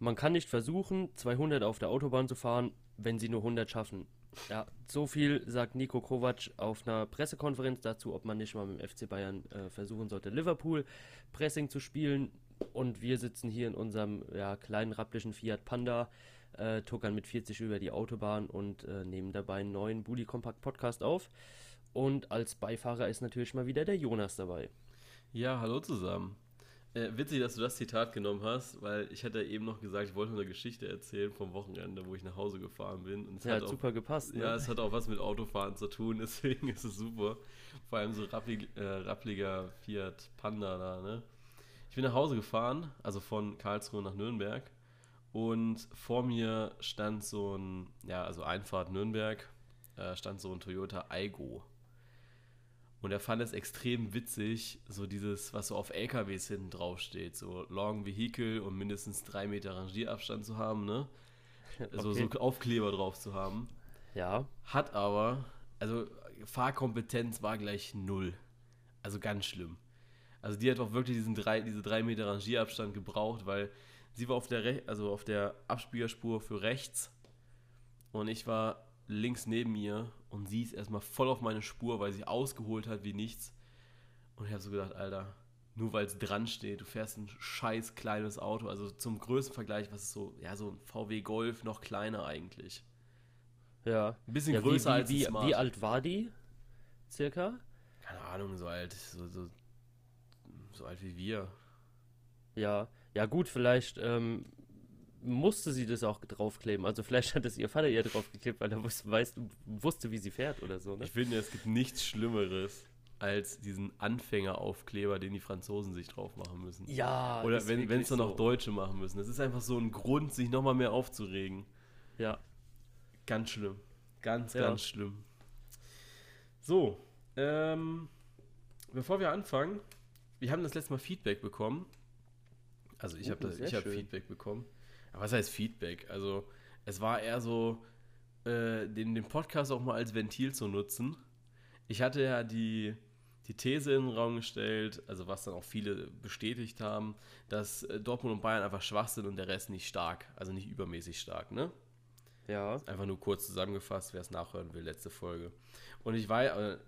man kann nicht versuchen, 200 auf der Autobahn zu fahren, wenn sie nur 100 schaffen. Ja, so viel sagt Nico Kovac auf einer Pressekonferenz dazu, ob man nicht mal mit dem FC Bayern äh, versuchen sollte, Liverpool Pressing zu spielen. Und wir sitzen hier in unserem ja, kleinen rapplichen Fiat Panda, äh, tuckern mit 40 über die Autobahn und äh, nehmen dabei einen neuen Bully Compact Podcast auf. Und als Beifahrer ist natürlich mal wieder der Jonas dabei. Ja, hallo zusammen. Äh, witzig, dass du das Zitat genommen hast, weil ich hatte eben noch gesagt, ich wollte eine Geschichte erzählen vom Wochenende, wo ich nach Hause gefahren bin. Und es ja, hat, auch, super gepasst. Ne? Ja, es hat auch was mit Autofahren zu tun, deswegen ist es super. Vor allem so rapplig, äh, rappliger Fiat Panda da, ne? Ich bin nach Hause gefahren, also von Karlsruhe nach Nürnberg. Und vor mir stand so ein, ja, also Einfahrt Nürnberg, äh, stand so ein Toyota Aigo. Und er fand es extrem witzig, so dieses, was so auf LKWs hinten drauf steht, so Long Vehicle und mindestens drei Meter Rangierabstand zu haben, ne? Also okay. so Aufkleber drauf zu haben. Ja. Hat aber, also Fahrkompetenz war gleich null. Also ganz schlimm. Also die hat auch wirklich diesen drei, diese drei Meter Rangierabstand gebraucht, weil sie war auf der, Re also auf der Abspiegelspur für rechts und ich war links neben mir und sie ist erstmal voll auf meine Spur, weil sie ausgeholt hat wie nichts. Und ich habe so gedacht, Alter, nur weil es dran steht, du fährst ein scheiß kleines Auto, also zum größten Vergleich, was ist so, ja, so ein VW Golf, noch kleiner eigentlich. Ja. Ein bisschen ja, größer wie, als wie, wie alt war die? Circa? Keine Ahnung, so alt, so, so, so alt wie wir. Ja, ja gut, vielleicht ähm, musste sie das auch draufkleben. Also vielleicht hat es ihr Vater ihr draufgeklebt, weil er wusste, weiß, wusste, wie sie fährt oder so. Ne? Ich finde, es gibt nichts Schlimmeres als diesen Anfängeraufkleber, den die Franzosen sich drauf machen müssen. Ja. Oder wenn es dann so. noch Deutsche machen müssen. Das ist einfach so ein Grund, sich nochmal mehr aufzuregen. Ja. Ganz schlimm. Ganz, ja. ganz schlimm. So, ähm, bevor wir anfangen, wir haben das letzte Mal Feedback bekommen. Also ich oh, habe hab Feedback bekommen. Aber was heißt Feedback? Also, es war eher so, äh, den, den Podcast auch mal als Ventil zu nutzen. Ich hatte ja die, die These in den Raum gestellt, also was dann auch viele bestätigt haben, dass äh, Dortmund und Bayern einfach schwach sind und der Rest nicht stark, also nicht übermäßig stark, ne? Ja. Einfach nur kurz zusammengefasst, wer es nachhören will, letzte Folge. Und ich war, äh,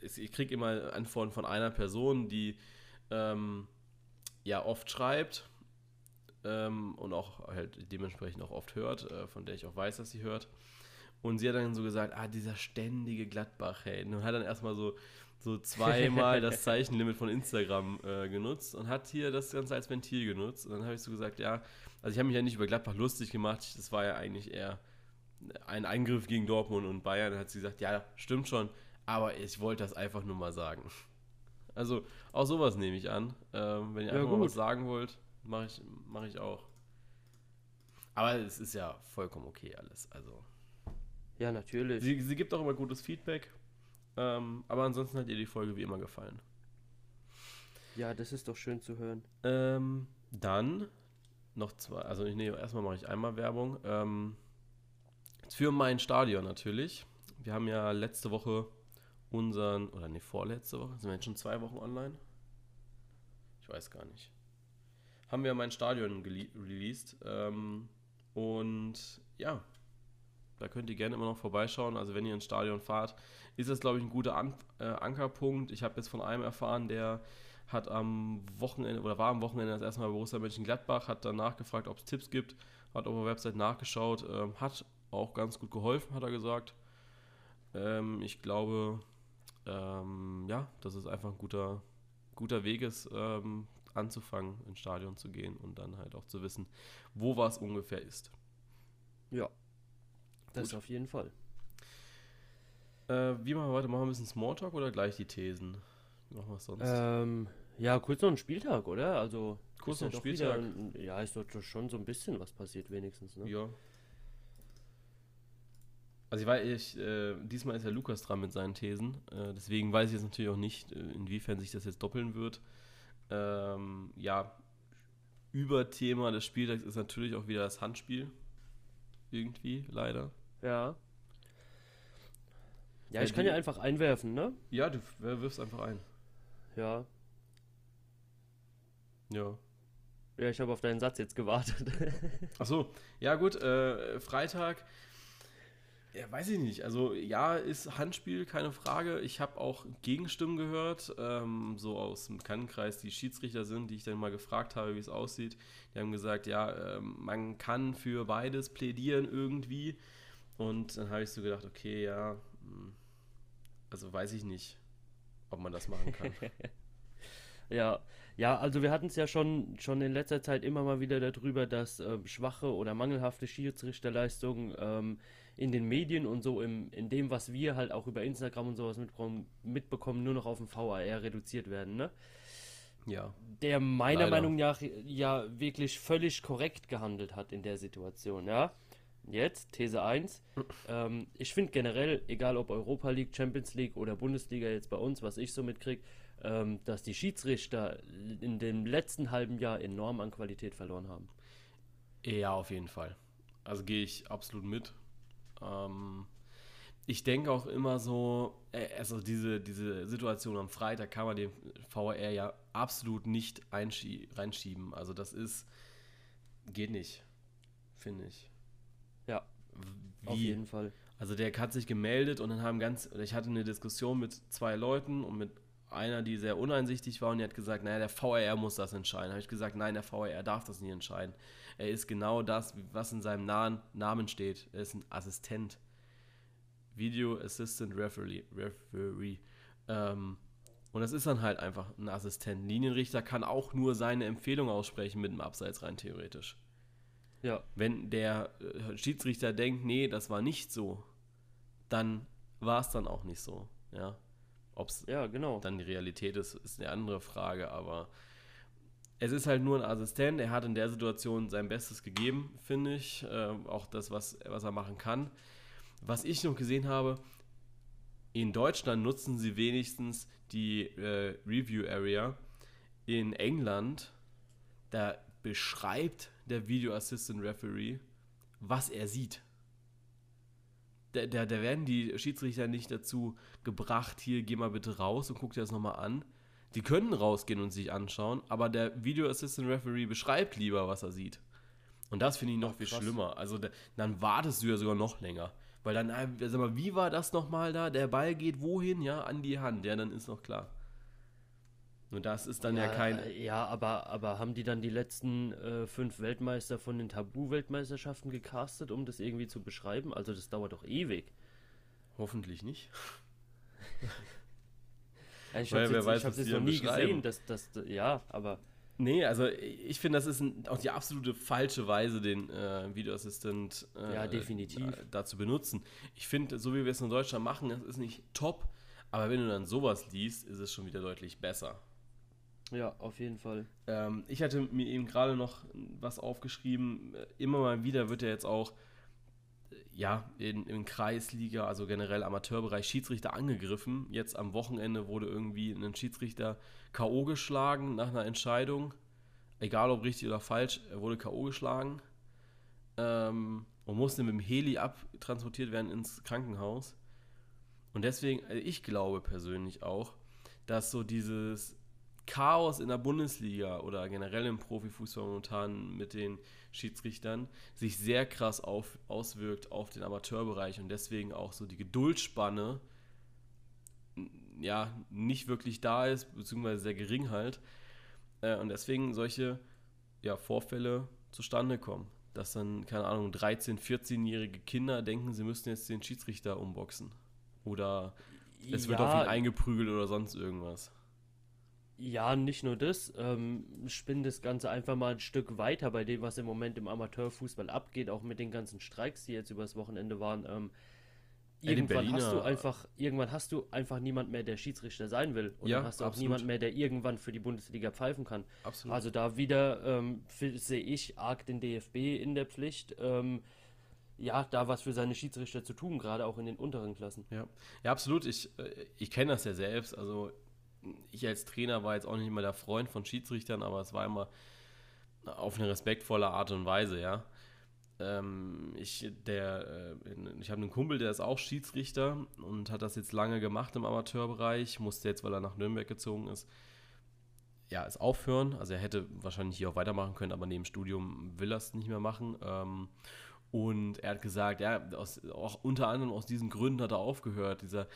ich kriege immer Antworten von einer Person, die ähm, ja oft schreibt ähm, und auch halt dementsprechend auch oft hört, äh, von der ich auch weiß, dass sie hört. Und sie hat dann so gesagt, ah, dieser ständige Gladbach-Hate. Und hat dann erstmal so, so zweimal das Zeichenlimit von Instagram äh, genutzt und hat hier das Ganze als Ventil genutzt. Und dann habe ich so gesagt, ja, also ich habe mich ja nicht über Gladbach lustig gemacht, das war ja eigentlich eher ein Eingriff gegen Dortmund und Bayern. Dann hat sie gesagt, ja, stimmt schon, aber ich wollte das einfach nur mal sagen. Also auch sowas nehme ich an. Ähm, wenn ihr ja, einfach gut. mal was sagen wollt, mache ich, mach ich auch. Aber es ist ja vollkommen okay alles. Also. Ja, natürlich. Sie, sie gibt auch immer gutes Feedback. Ähm, aber ansonsten hat ihr die Folge wie immer gefallen. Ja, das ist doch schön zu hören. Ähm, dann noch zwei, also ich nehme erstmal mache ich einmal Werbung. Ähm, für mein Stadion natürlich. Wir haben ja letzte Woche unseren, oder ne, vorletzte Woche, sind wir jetzt schon zwei Wochen online? Ich weiß gar nicht haben wir mein Stadion released. Ähm, und ja, da könnt ihr gerne immer noch vorbeischauen. Also wenn ihr ins Stadion fahrt, ist das, glaube ich, ein guter An äh, Ankerpunkt. Ich habe jetzt von einem erfahren, der hat am Wochenende oder war am Wochenende das erste Mal bei Borussia Mönchengladbach, hat dann nachgefragt, ob es Tipps gibt, hat auf der Website nachgeschaut, ähm, hat auch ganz gut geholfen, hat er gesagt. Ähm, ich glaube, ähm, ja, dass es einfach ein guter, guter Weg ist, ähm, anzufangen, ins Stadion zu gehen und dann halt auch zu wissen, wo was ungefähr ist. Ja, das Gut. auf jeden Fall. Äh, wie machen wir weiter? Machen wir ein bisschen Smalltalk oder gleich die Thesen? Wie machen wir es sonst? Ähm, ja, kurz noch ein Spieltag, oder? Also kurz noch ein Spieltag. Wieder, ja, ist doch schon so ein bisschen was passiert wenigstens, ne? Ja. Also ich weiß, ich, äh, diesmal ist ja Lukas dran mit seinen Thesen, äh, deswegen weiß ich jetzt natürlich auch nicht, äh, inwiefern sich das jetzt doppeln wird. Ähm, ja, Überthema des Spieltags ist natürlich auch wieder das Handspiel. Irgendwie, leider. Ja. Ja, ich kann ja einfach einwerfen, ne? Ja, du wirfst einfach ein. Ja. Ja. Ja, ich habe auf deinen Satz jetzt gewartet. Ach so, ja gut, äh, Freitag. Ja, weiß ich nicht. Also ja, ist Handspiel, keine Frage. Ich habe auch Gegenstimmen gehört, ähm, so aus dem Kannenkreis, die Schiedsrichter sind, die ich dann mal gefragt habe, wie es aussieht. Die haben gesagt, ja, ähm, man kann für beides plädieren irgendwie. Und dann habe ich so gedacht, okay, ja, hm, also weiß ich nicht, ob man das machen kann. ja, ja, also wir hatten es ja schon, schon in letzter Zeit immer mal wieder darüber, dass äh, schwache oder mangelhafte Schiedsrichterleistungen ähm, in den Medien und so im, in dem, was wir halt auch über Instagram und sowas mitbekommen, mitbekommen nur noch auf dem VAR reduziert werden, ne? Ja. Der meiner Leider. Meinung nach ja wirklich völlig korrekt gehandelt hat in der Situation, ja. Jetzt, These 1. ähm, ich finde generell, egal ob Europa League, Champions League oder Bundesliga jetzt bei uns, was ich so mitkriege, ähm, dass die Schiedsrichter in dem letzten halben Jahr enorm an Qualität verloren haben. Ja, auf jeden Fall. Also gehe ich absolut mit. Ähm, ich denke auch immer so, äh, also diese, diese Situation am Freitag kann man den VR ja absolut nicht reinschieben. Also das ist, geht nicht, finde ich. Ja, Wie? auf jeden Fall. Also der hat sich gemeldet und dann haben ganz, ich hatte eine Diskussion mit zwei Leuten und mit einer, die sehr uneinsichtig war und die hat gesagt, naja, der VRR muss das entscheiden. Habe ich gesagt, nein, der VRR darf das nicht entscheiden. Er ist genau das, was in seinem Nahen Namen steht. Er ist ein Assistent. Video Assistant Referee. Referee. Ähm, und das ist dann halt einfach ein Assistent. Linienrichter kann auch nur seine Empfehlung aussprechen mit dem Abseits rein theoretisch. Ja. Wenn der äh, Schiedsrichter denkt, nee, das war nicht so, dann war es dann auch nicht so. Ja. Ob es ja, genau. dann die Realität ist, ist eine andere Frage, aber es ist halt nur ein Assistent. Er hat in der Situation sein Bestes gegeben, finde ich. Äh, auch das, was, was er machen kann. Was ich noch gesehen habe, in Deutschland nutzen sie wenigstens die äh, Review Area. In England, da beschreibt der Video Assistant Referee, was er sieht. Da, da, da werden die Schiedsrichter nicht dazu gebracht, hier geh mal bitte raus und guck dir das nochmal an die können rausgehen und sich anschauen, aber der Video Assistant Referee beschreibt lieber, was er sieht. Und das finde ich noch Ach, viel schlimmer. Also da, dann wartest du ja sogar noch länger. Weil dann, äh, sag mal, wie war das nochmal da? Der Ball geht wohin? Ja, an die Hand. Ja, dann ist noch klar. Und das ist dann ja, ja kein. Ja, aber, aber haben die dann die letzten äh, fünf Weltmeister von den Tabu-Weltmeisterschaften gecastet, um das irgendwie zu beschreiben? Also das dauert doch ewig. Hoffentlich nicht. ich habe es jetzt, jetzt noch nie gesehen, dass das, ja, aber. Nee, also ich finde, das ist ein, auch die absolute falsche Weise, den äh, Videoassistent äh, ja, definitiv. da zu benutzen. Ich finde, so wie wir es in Deutschland machen, das ist nicht top, aber wenn du dann sowas liest, ist es schon wieder deutlich besser. Ja, auf jeden Fall. Ähm, ich hatte mir eben gerade noch was aufgeschrieben. Immer mal wieder wird ja jetzt auch ja, in, in Kreisliga, also generell Amateurbereich, Schiedsrichter angegriffen. Jetzt am Wochenende wurde irgendwie ein Schiedsrichter K.O. geschlagen nach einer Entscheidung. Egal ob richtig oder falsch, er wurde K.O. geschlagen. Ähm, und musste mit dem Heli abtransportiert werden ins Krankenhaus. Und deswegen, also ich glaube persönlich auch, dass so dieses Chaos in der Bundesliga oder generell im Profifußball momentan mit den Schiedsrichtern sich sehr krass auf, auswirkt auf den Amateurbereich und deswegen auch so die Geduldsspanne ja nicht wirklich da ist, beziehungsweise sehr gering halt. Äh, und deswegen solche ja, Vorfälle zustande kommen. Dass dann, keine Ahnung, 13-, 14-jährige Kinder denken, sie müssten jetzt den Schiedsrichter umboxen. Oder es wird ja, auf ihn eingeprügelt oder sonst irgendwas. Ja, nicht nur das. Ähm, spinn das Ganze einfach mal ein Stück weiter bei dem, was im Moment im Amateurfußball abgeht, auch mit den ganzen Streiks, die jetzt übers Wochenende waren. Ähm, irgendwann hast du einfach, irgendwann hast du einfach niemand mehr, der Schiedsrichter sein will. Und ja, dann hast du auch niemand mehr, der irgendwann für die Bundesliga pfeifen kann. Absolut. Also da wieder ähm, sehe ich arg den DFB in der Pflicht. Ähm, ja, da was für seine Schiedsrichter zu tun, gerade auch in den unteren Klassen. Ja, ja absolut. Ich, äh, ich kenne das ja selbst. Also ich als Trainer war jetzt auch nicht immer der Freund von Schiedsrichtern, aber es war immer auf eine respektvolle Art und Weise, ja. Ähm, ich äh, ich habe einen Kumpel, der ist auch Schiedsrichter und hat das jetzt lange gemacht im Amateurbereich, musste jetzt, weil er nach Nürnberg gezogen ist, ja, es aufhören. Also er hätte wahrscheinlich hier auch weitermachen können, aber neben Studium will er es nicht mehr machen. Ähm, und er hat gesagt, ja, aus, auch unter anderem aus diesen Gründen hat er aufgehört, dieser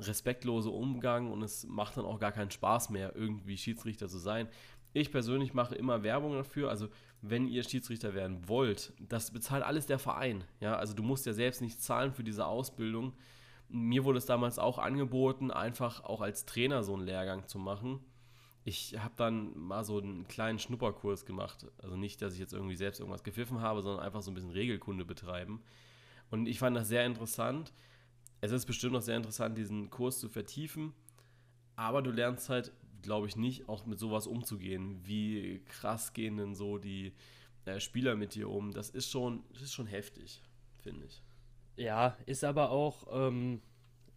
respektlose Umgang und es macht dann auch gar keinen Spaß mehr, irgendwie Schiedsrichter zu sein. Ich persönlich mache immer Werbung dafür, also wenn ihr Schiedsrichter werden wollt, das bezahlt alles der Verein. Ja, also du musst ja selbst nicht zahlen für diese Ausbildung. Mir wurde es damals auch angeboten, einfach auch als Trainer so einen Lehrgang zu machen. Ich habe dann mal so einen kleinen Schnupperkurs gemacht. Also nicht, dass ich jetzt irgendwie selbst irgendwas gepfiffen habe, sondern einfach so ein bisschen Regelkunde betreiben. Und ich fand das sehr interessant. Es ist bestimmt noch sehr interessant, diesen Kurs zu vertiefen. Aber du lernst halt glaube ich, nicht, auch mit sowas umzugehen. Wie krass gehen denn so die äh, Spieler mit dir um? Das ist schon, das ist schon heftig, finde ich. Ja, ist aber auch, ähm,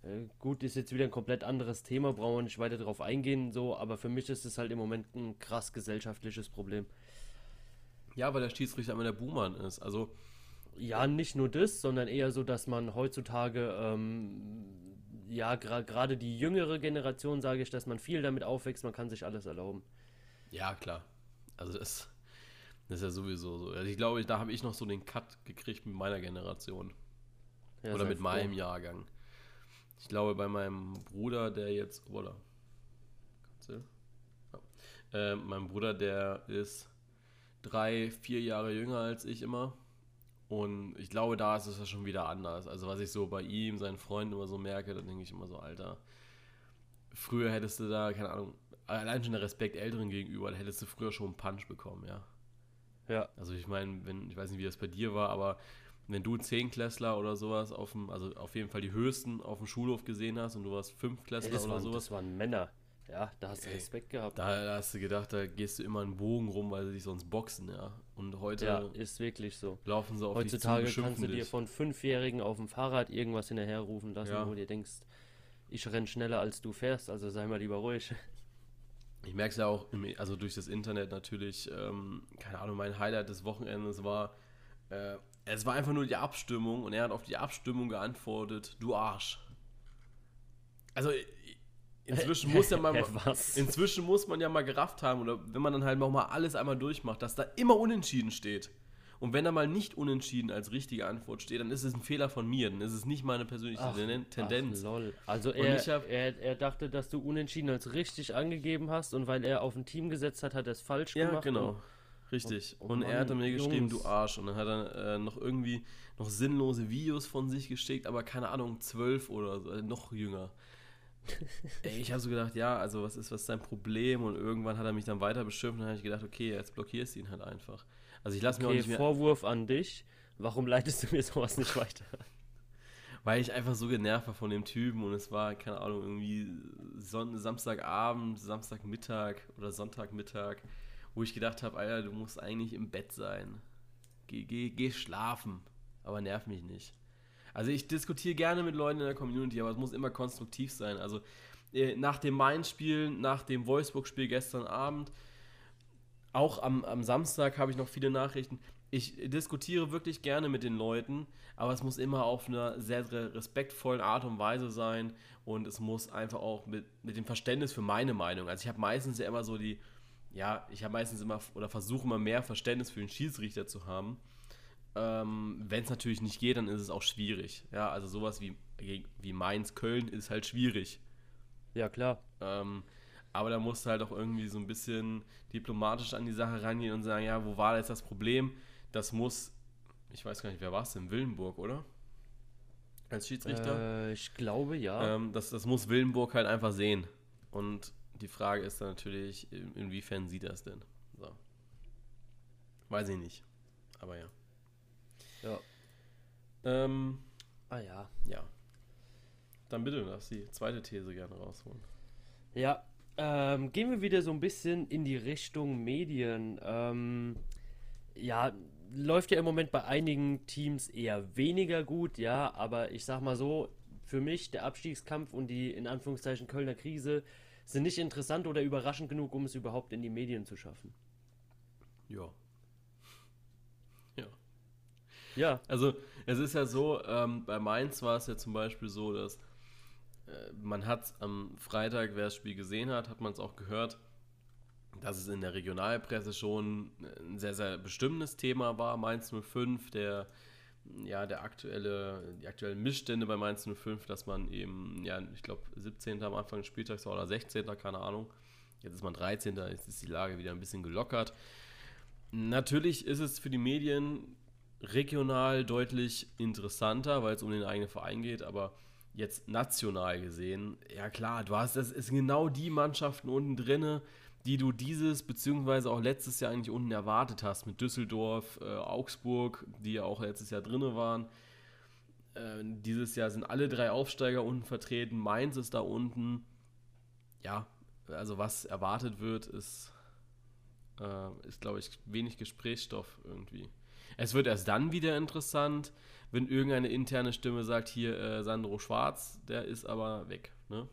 äh, gut, ist jetzt wieder ein komplett anderes Thema, brauchen wir nicht weiter darauf eingehen, so, aber für mich ist es halt im Moment ein krass gesellschaftliches Problem. Ja, weil der Schiedsrichter immer der Buhmann ist. Also. Ja, nicht nur das, sondern eher so, dass man heutzutage ähm, ja, gerade die jüngere Generation sage ich, dass man viel damit aufwächst, man kann sich alles erlauben. Ja, klar. Also das, das ist ja sowieso so. Also ich glaube, da habe ich noch so den Cut gekriegt mit meiner Generation. Ja, oder mit froh. meinem Jahrgang. Ich glaube, bei meinem Bruder, der jetzt. Oder? Ja. Äh, mein Bruder, der ist drei, vier Jahre jünger als ich immer. Und ich glaube, da ist es ja schon wieder anders. Also was ich so bei ihm, seinen Freunden immer so merke, dann denke ich immer so, Alter, früher hättest du da, keine Ahnung, allein schon der Respekt Älteren gegenüber, da hättest du früher schon einen Punch bekommen, ja. Ja. Also ich meine, wenn, ich weiß nicht, wie das bei dir war, aber wenn du Zehnklässler oder sowas auf dem, also auf jeden Fall die höchsten auf dem Schulhof gesehen hast und du warst Fünftklässler oder waren, sowas. Das waren Männer. Ja, da hast du Ey, Respekt gehabt. Da, da, hast du gedacht, da gehst du immer einen Bogen rum, weil sie dich sonst boxen, ja. Und heute ja, ist wirklich so. laufen sie auf Heutzutage dich zu, kannst du dir von Fünfjährigen auf dem Fahrrad irgendwas hinterherrufen lassen, ja. wo du dir denkst, ich renn schneller als du fährst, also sei mal lieber ruhig. Ich merke es ja auch, also durch das Internet natürlich, ähm, keine Ahnung, mein Highlight des Wochenendes war, äh, es war einfach nur die Abstimmung und er hat auf die Abstimmung geantwortet, du Arsch. Also Inzwischen muss ja mal, inzwischen muss man ja mal gerafft haben oder wenn man dann halt noch mal alles einmal durchmacht, dass da immer unentschieden steht. Und wenn da mal nicht unentschieden als richtige Antwort steht, dann ist es ein Fehler von mir, dann ist es nicht meine persönliche ach, Tendenz. Ach, lol. Also er, hab, er, er, dachte, dass du unentschieden als richtig angegeben hast und weil er auf ein Team gesetzt hat, hat er es falsch ja, gemacht. Ja, genau. Richtig. Oh, oh und Mann, er hat mir geschrieben, Jungs. du Arsch. Und dann hat er äh, noch irgendwie noch sinnlose Videos von sich geschickt, aber keine Ahnung, zwölf oder so, äh, noch jünger. Ich habe so gedacht, ja, also was ist, was ist dein Problem? Und irgendwann hat er mich dann weiter beschimpft und dann habe ich gedacht, okay, jetzt blockierst du ihn halt einfach. Also ich lasse okay, mir auch nicht mehr... Vorwurf an dich, warum leitest du mir sowas nicht weiter? Weil ich einfach so genervt war von dem Typen und es war, keine Ahnung, irgendwie Son Samstagabend, Samstagmittag oder Sonntagmittag, wo ich gedacht habe, Alter, du musst eigentlich im Bett sein. Geh, geh, geh schlafen, aber nerv mich nicht. Also ich diskutiere gerne mit Leuten in der Community, aber es muss immer konstruktiv sein. Also äh, nach dem Main-Spiel, nach dem Wolfsburg-Spiel gestern Abend, auch am, am Samstag habe ich noch viele Nachrichten. Ich diskutiere wirklich gerne mit den Leuten, aber es muss immer auf einer sehr, respektvollen Art und Weise sein und es muss einfach auch mit, mit dem Verständnis für meine Meinung. Also ich habe meistens ja immer so die, ja, ich habe meistens immer oder versuche immer mehr Verständnis für den Schiedsrichter zu haben. Ähm, Wenn es natürlich nicht geht, dann ist es auch schwierig. Ja, also sowas wie, wie Mainz, Köln ist halt schwierig. Ja, klar. Ähm, aber da musst du halt auch irgendwie so ein bisschen diplomatisch an die Sache rangehen und sagen, ja, wo war jetzt das Problem? Das muss, ich weiß gar nicht, wer war es denn? Willenburg, oder? Als Schiedsrichter? Äh, ich glaube, ja. Ähm, das, das muss Willenburg halt einfach sehen. Und die Frage ist dann natürlich, inwiefern sieht das denn? So. Weiß ich nicht. Aber ja. Ja. Ähm, ah ja. Ja. Dann bitte, darfst die zweite These gerne rausholen. Ja, ähm, gehen wir wieder so ein bisschen in die Richtung Medien. Ähm, ja, läuft ja im Moment bei einigen Teams eher weniger gut, ja, aber ich sag mal so, für mich der Abstiegskampf und die in Anführungszeichen Kölner Krise sind nicht interessant oder überraschend genug, um es überhaupt in die Medien zu schaffen. Ja, ja. Also es ist ja so, ähm, bei Mainz war es ja zum Beispiel so, dass äh, man hat am Freitag, wer das Spiel gesehen hat, hat man es auch gehört, dass es in der Regionalpresse schon ein sehr, sehr bestimmendes Thema war. Mainz 05, der, ja, der aktuelle, die aktuellen Missstände bei Mainz 05, dass man eben, ja, ich glaube, 17. am Anfang des Spieltags war oder 16. keine Ahnung. Jetzt ist man 13. Jetzt ist die Lage wieder ein bisschen gelockert. Natürlich ist es für die Medien regional deutlich interessanter, weil es um den eigenen Verein geht, aber jetzt national gesehen, ja klar, du hast, das ist genau die Mannschaften unten drinne, die du dieses beziehungsweise auch letztes Jahr eigentlich unten erwartet hast mit Düsseldorf, äh, Augsburg, die ja auch letztes Jahr drinne waren. Äh, dieses Jahr sind alle drei Aufsteiger unten vertreten, Mainz ist da unten. Ja, also was erwartet wird, ist, äh, ist glaube ich, wenig Gesprächsstoff irgendwie. Es wird erst dann wieder interessant, wenn irgendeine interne Stimme sagt, hier äh, Sandro Schwarz, der ist aber weg. Ne?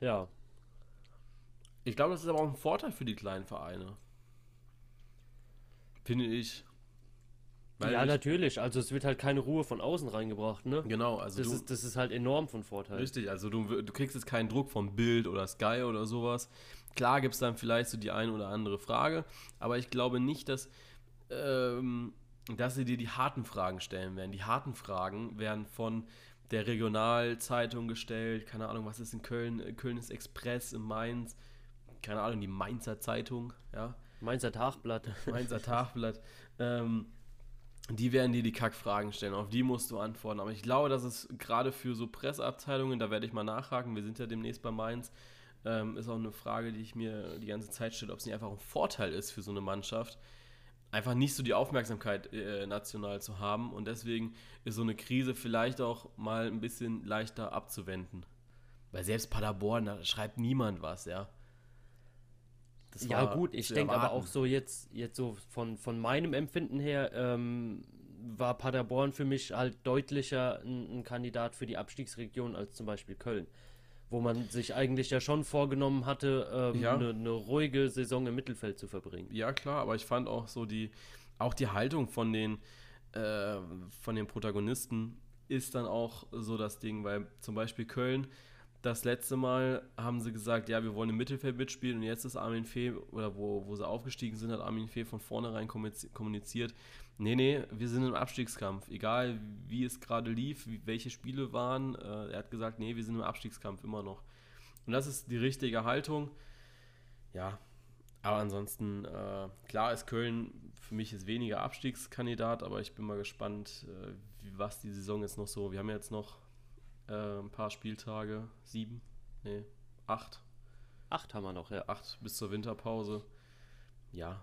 Ja. Ich glaube, das ist aber auch ein Vorteil für die kleinen Vereine. Finde ich. Weil ja, ich, natürlich. Also es wird halt keine Ruhe von außen reingebracht, ne? Genau, also das, du, ist, das ist halt enorm von Vorteil. Richtig, also du, du kriegst jetzt keinen Druck vom Bild oder Sky oder sowas. Klar gibt es dann vielleicht so die eine oder andere Frage, aber ich glaube nicht, dass ähm, dass sie dir die harten Fragen stellen werden. Die harten Fragen werden von der Regionalzeitung gestellt, keine Ahnung, was ist in Köln, Köln ist Express, in Mainz, keine Ahnung, die Mainzer Zeitung, ja. Mainzer Tagblatt. Mainzer Tagblatt. Ähm, die werden dir die Kackfragen stellen, auf die musst du antworten. Aber ich glaube, dass es gerade für so Presseabteilungen, da werde ich mal nachhaken, wir sind ja demnächst bei Mainz, ähm, ist auch eine Frage, die ich mir die ganze Zeit stelle, ob es nicht einfach ein Vorteil ist für so eine Mannschaft, einfach nicht so die Aufmerksamkeit äh, national zu haben. Und deswegen ist so eine Krise vielleicht auch mal ein bisschen leichter abzuwenden. Weil selbst Paderborn, da schreibt niemand was, ja. ja, gut, ich denke aber auch so jetzt, jetzt so von, von meinem Empfinden her, ähm, war Paderborn für mich halt deutlicher ein, ein Kandidat für die Abstiegsregion als zum Beispiel Köln wo man sich eigentlich ja schon vorgenommen hatte, ähm, ja. eine, eine ruhige Saison im Mittelfeld zu verbringen. Ja, klar, aber ich fand auch so die, auch die Haltung von den, äh, von den Protagonisten ist dann auch so das Ding, weil zum Beispiel Köln, das letzte Mal haben sie gesagt, ja, wir wollen im Mittelfeld mitspielen und jetzt ist Armin Fee, oder wo, wo sie aufgestiegen sind, hat Armin Fee von vornherein kommuniziert, nee, nee, wir sind im Abstiegskampf. Egal wie es gerade lief, welche Spiele waren, äh, er hat gesagt, nee, wir sind im Abstiegskampf immer noch. Und das ist die richtige Haltung. Ja, aber ansonsten, äh, klar ist Köln für mich ist weniger Abstiegskandidat, aber ich bin mal gespannt, äh, was die Saison jetzt noch so. Wir haben jetzt noch äh, ein paar Spieltage, sieben, nee, acht. Acht haben wir noch, ja. Acht bis zur Winterpause. Ja,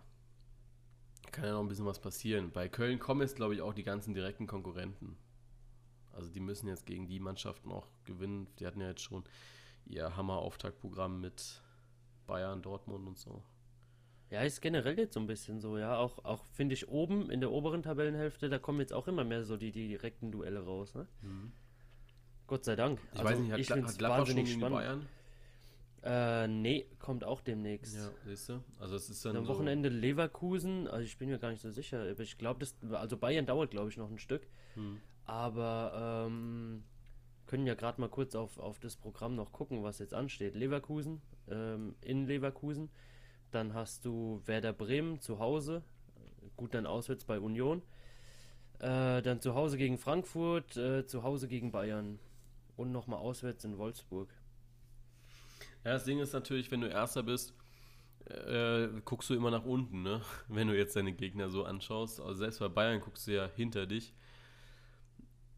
kann ja noch ein bisschen was passieren. Bei Köln kommen jetzt, glaube ich, auch die ganzen direkten Konkurrenten. Also die müssen jetzt gegen die Mannschaften auch gewinnen. Die hatten ja jetzt schon ihr Hammer-Auftaktprogramm mit Bayern, Dortmund und so. Ja, ist generell jetzt so ein bisschen so, ja. Auch, auch finde ich oben in der oberen Tabellenhälfte, da kommen jetzt auch immer mehr so die, die direkten Duelle raus, ne? Mhm. Gott sei Dank. Ich also, weiß nicht, hat, ich hat Gladbach schon gegen spannend. Bayern? Äh, nee, kommt auch demnächst. Ja, siehst du? Also es ist dann. Am so Wochenende Leverkusen, also ich bin mir gar nicht so sicher, aber ich glaube, das. Also Bayern dauert, glaube ich, noch ein Stück. Hm. Aber ähm, können ja gerade mal kurz auf, auf das Programm noch gucken, was jetzt ansteht. Leverkusen, ähm, in Leverkusen. Dann hast du Werder Bremen zu Hause. Gut, dann auswärts bei Union. Äh, dann zu Hause gegen Frankfurt, äh, zu Hause gegen Bayern. Und nochmal auswärts in Wolfsburg. Ja, das Ding ist natürlich, wenn du Erster bist, äh, guckst du immer nach unten, ne? Wenn du jetzt deine Gegner so anschaust. Also selbst bei Bayern guckst du ja hinter dich.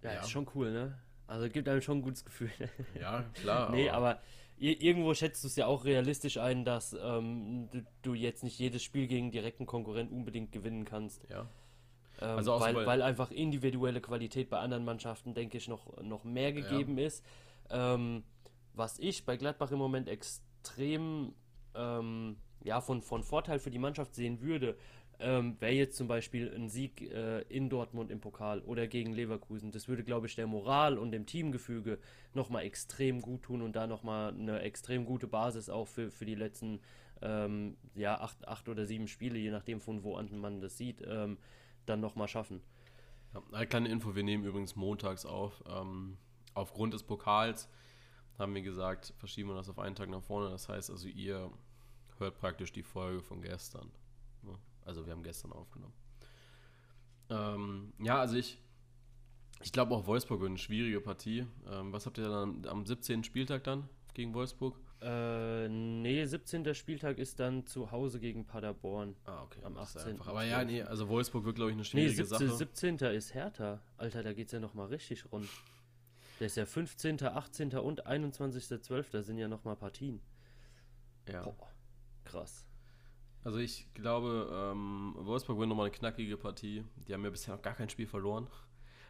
Ja, ja. ist schon cool, ne? Also gibt einem schon ein gutes Gefühl. Ja, klar. nee, aber, aber irgendwo schätzt du es ja auch realistisch ein, dass ähm, du, du, jetzt nicht jedes Spiel gegen direkten Konkurrent unbedingt gewinnen kannst. Ja. Ähm, also weil, weil einfach individuelle Qualität bei anderen Mannschaften, denke ich, noch, noch mehr gegeben ja. ist. Ähm, was ich bei Gladbach im Moment extrem ähm, ja, von, von Vorteil für die Mannschaft sehen würde, ähm, wäre jetzt zum Beispiel ein Sieg äh, in Dortmund im Pokal oder gegen Leverkusen. Das würde, glaube ich, der Moral und dem Teamgefüge nochmal extrem gut tun und da nochmal eine extrem gute Basis auch für, für die letzten ähm, ja, acht, acht oder sieben Spiele, je nachdem von wo man das sieht, ähm, dann nochmal schaffen. Ja, eine kleine Info, wir nehmen übrigens montags auf. Ähm, aufgrund des Pokals haben wir gesagt, verschieben wir das auf einen Tag nach vorne. Das heißt also, ihr hört praktisch die Folge von gestern. Also wir haben gestern aufgenommen. Ähm, ja, also ich, ich glaube auch Wolfsburg wird eine schwierige Partie. Ähm, was habt ihr dann am 17. Spieltag dann gegen Wolfsburg? Äh, nee, 17. Spieltag ist dann zu Hause gegen Paderborn. Ah, okay. Am das ist 18. Einfach. Aber ja, nee, also Wolfsburg wird, glaube ich, eine Nee, schwierige 17. Sache. 17. ist Hertha. Alter, da geht's ja nochmal richtig rund. Der ist ja 15., 18. und 21.12. sind ja nochmal Partien. Ja. Boah, krass. Also ich glaube, ähm, Wolfsburg wird nochmal eine knackige Partie. Die haben ja bisher noch gar kein Spiel verloren.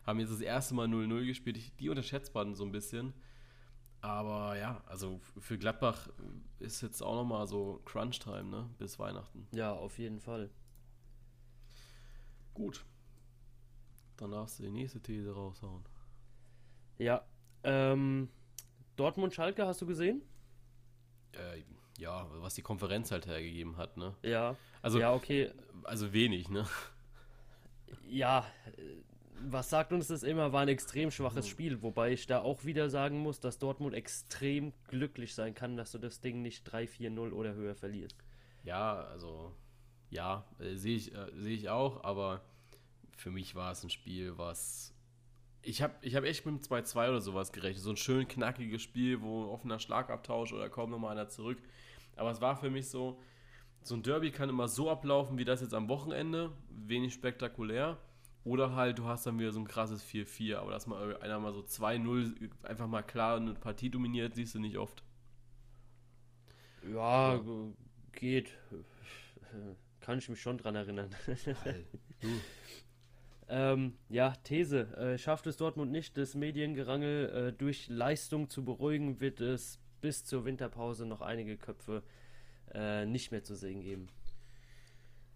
Haben jetzt das erste Mal 0-0 gespielt. Ich, die unterschätzt man so ein bisschen. Aber ja, also für Gladbach ist jetzt auch nochmal so Crunch-Time, ne? Bis Weihnachten. Ja, auf jeden Fall. Gut. Dann darfst du die nächste These raushauen. Ja, ähm, Dortmund-Schalke hast du gesehen? Äh, ja, was die Konferenz halt hergegeben hat, ne? Ja. Also, ja, okay. also wenig, ne? Ja, äh, was sagt uns das immer? War ein extrem schwaches Spiel, wobei ich da auch wieder sagen muss, dass Dortmund extrem glücklich sein kann, dass du das Ding nicht 3-4-0 oder höher verlierst. Ja, also ja, äh, sehe ich, äh, sehe ich auch, aber für mich war es ein Spiel, was ich habe ich hab echt mit einem 2-2 oder sowas gerechnet. So ein schön knackiges Spiel, wo ein offener Schlagabtausch oder kaum nochmal einer zurück. Aber es war für mich so, so ein Derby kann immer so ablaufen wie das jetzt am Wochenende, wenig spektakulär. Oder halt, du hast dann wieder so ein krasses 4-4, aber dass mal einer mal so 2-0 einfach mal klar eine Partie dominiert, siehst du nicht oft. Ja, Ja. geht. Kann ich mich schon dran erinnern. Ähm, ja, These. Äh, schafft es Dortmund nicht, das Mediengerangel äh, durch Leistung zu beruhigen, wird es bis zur Winterpause noch einige Köpfe äh, nicht mehr zu sehen geben.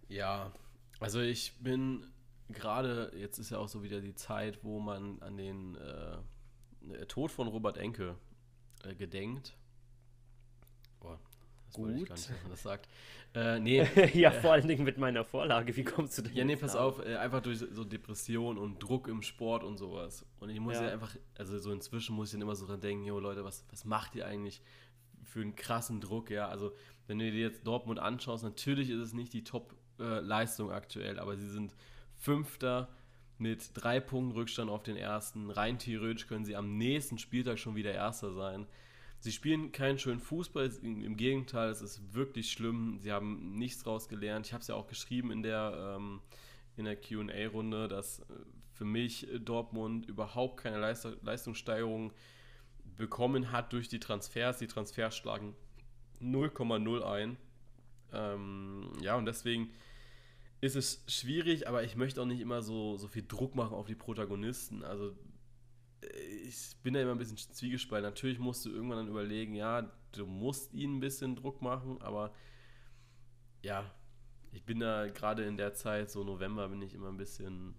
Ja, also ich bin gerade, jetzt ist ja auch so wieder die Zeit, wo man an den äh, Tod von Robert Enke äh, gedenkt. Boah, das wollte ich Gut. gar nicht, dass man das sagt. Äh, nee, ja, vor allen Dingen mit meiner Vorlage. Wie kommst du denn ja, nee, pass auf, äh, einfach durch so Depression und Druck im Sport und sowas. Und ich muss ja, Ja. einfach, also so inzwischen muss ich dann immer so dran denken, jo Leute, was, was macht ihr eigentlich für einen krassen Druck, ja? Also, wenn du dir jetzt Dortmund anschaust, natürlich ist es nicht die Top-Leistung aktuell, aber sie sind Fünfter mit drei Punkten Rückstand auf den ersten. Rein theoretisch können sie am nächsten Spieltag schon wieder Erster sein. Sie spielen keinen schönen Fußball, im Gegenteil, es ist wirklich schlimm. Sie haben nichts draus gelernt. Ich habe es ja auch geschrieben in der, ähm, der QA-Runde, dass äh, für mich Dortmund überhaupt keine Leist Leistungssteigerung bekommen hat durch die Transfers. Die Transfers schlagen 0,0 ein. Ähm, ja, und deswegen ist es schwierig, aber ich möchte auch nicht immer so, so viel Druck machen auf die Protagonisten. Also äh, ich bin da immer ein bisschen zwiegespalten. Natürlich musst du irgendwann dann überlegen, ja, du musst ihnen ein bisschen Druck machen, aber ja, ich bin da gerade in der Zeit, so November, bin ich immer ein bisschen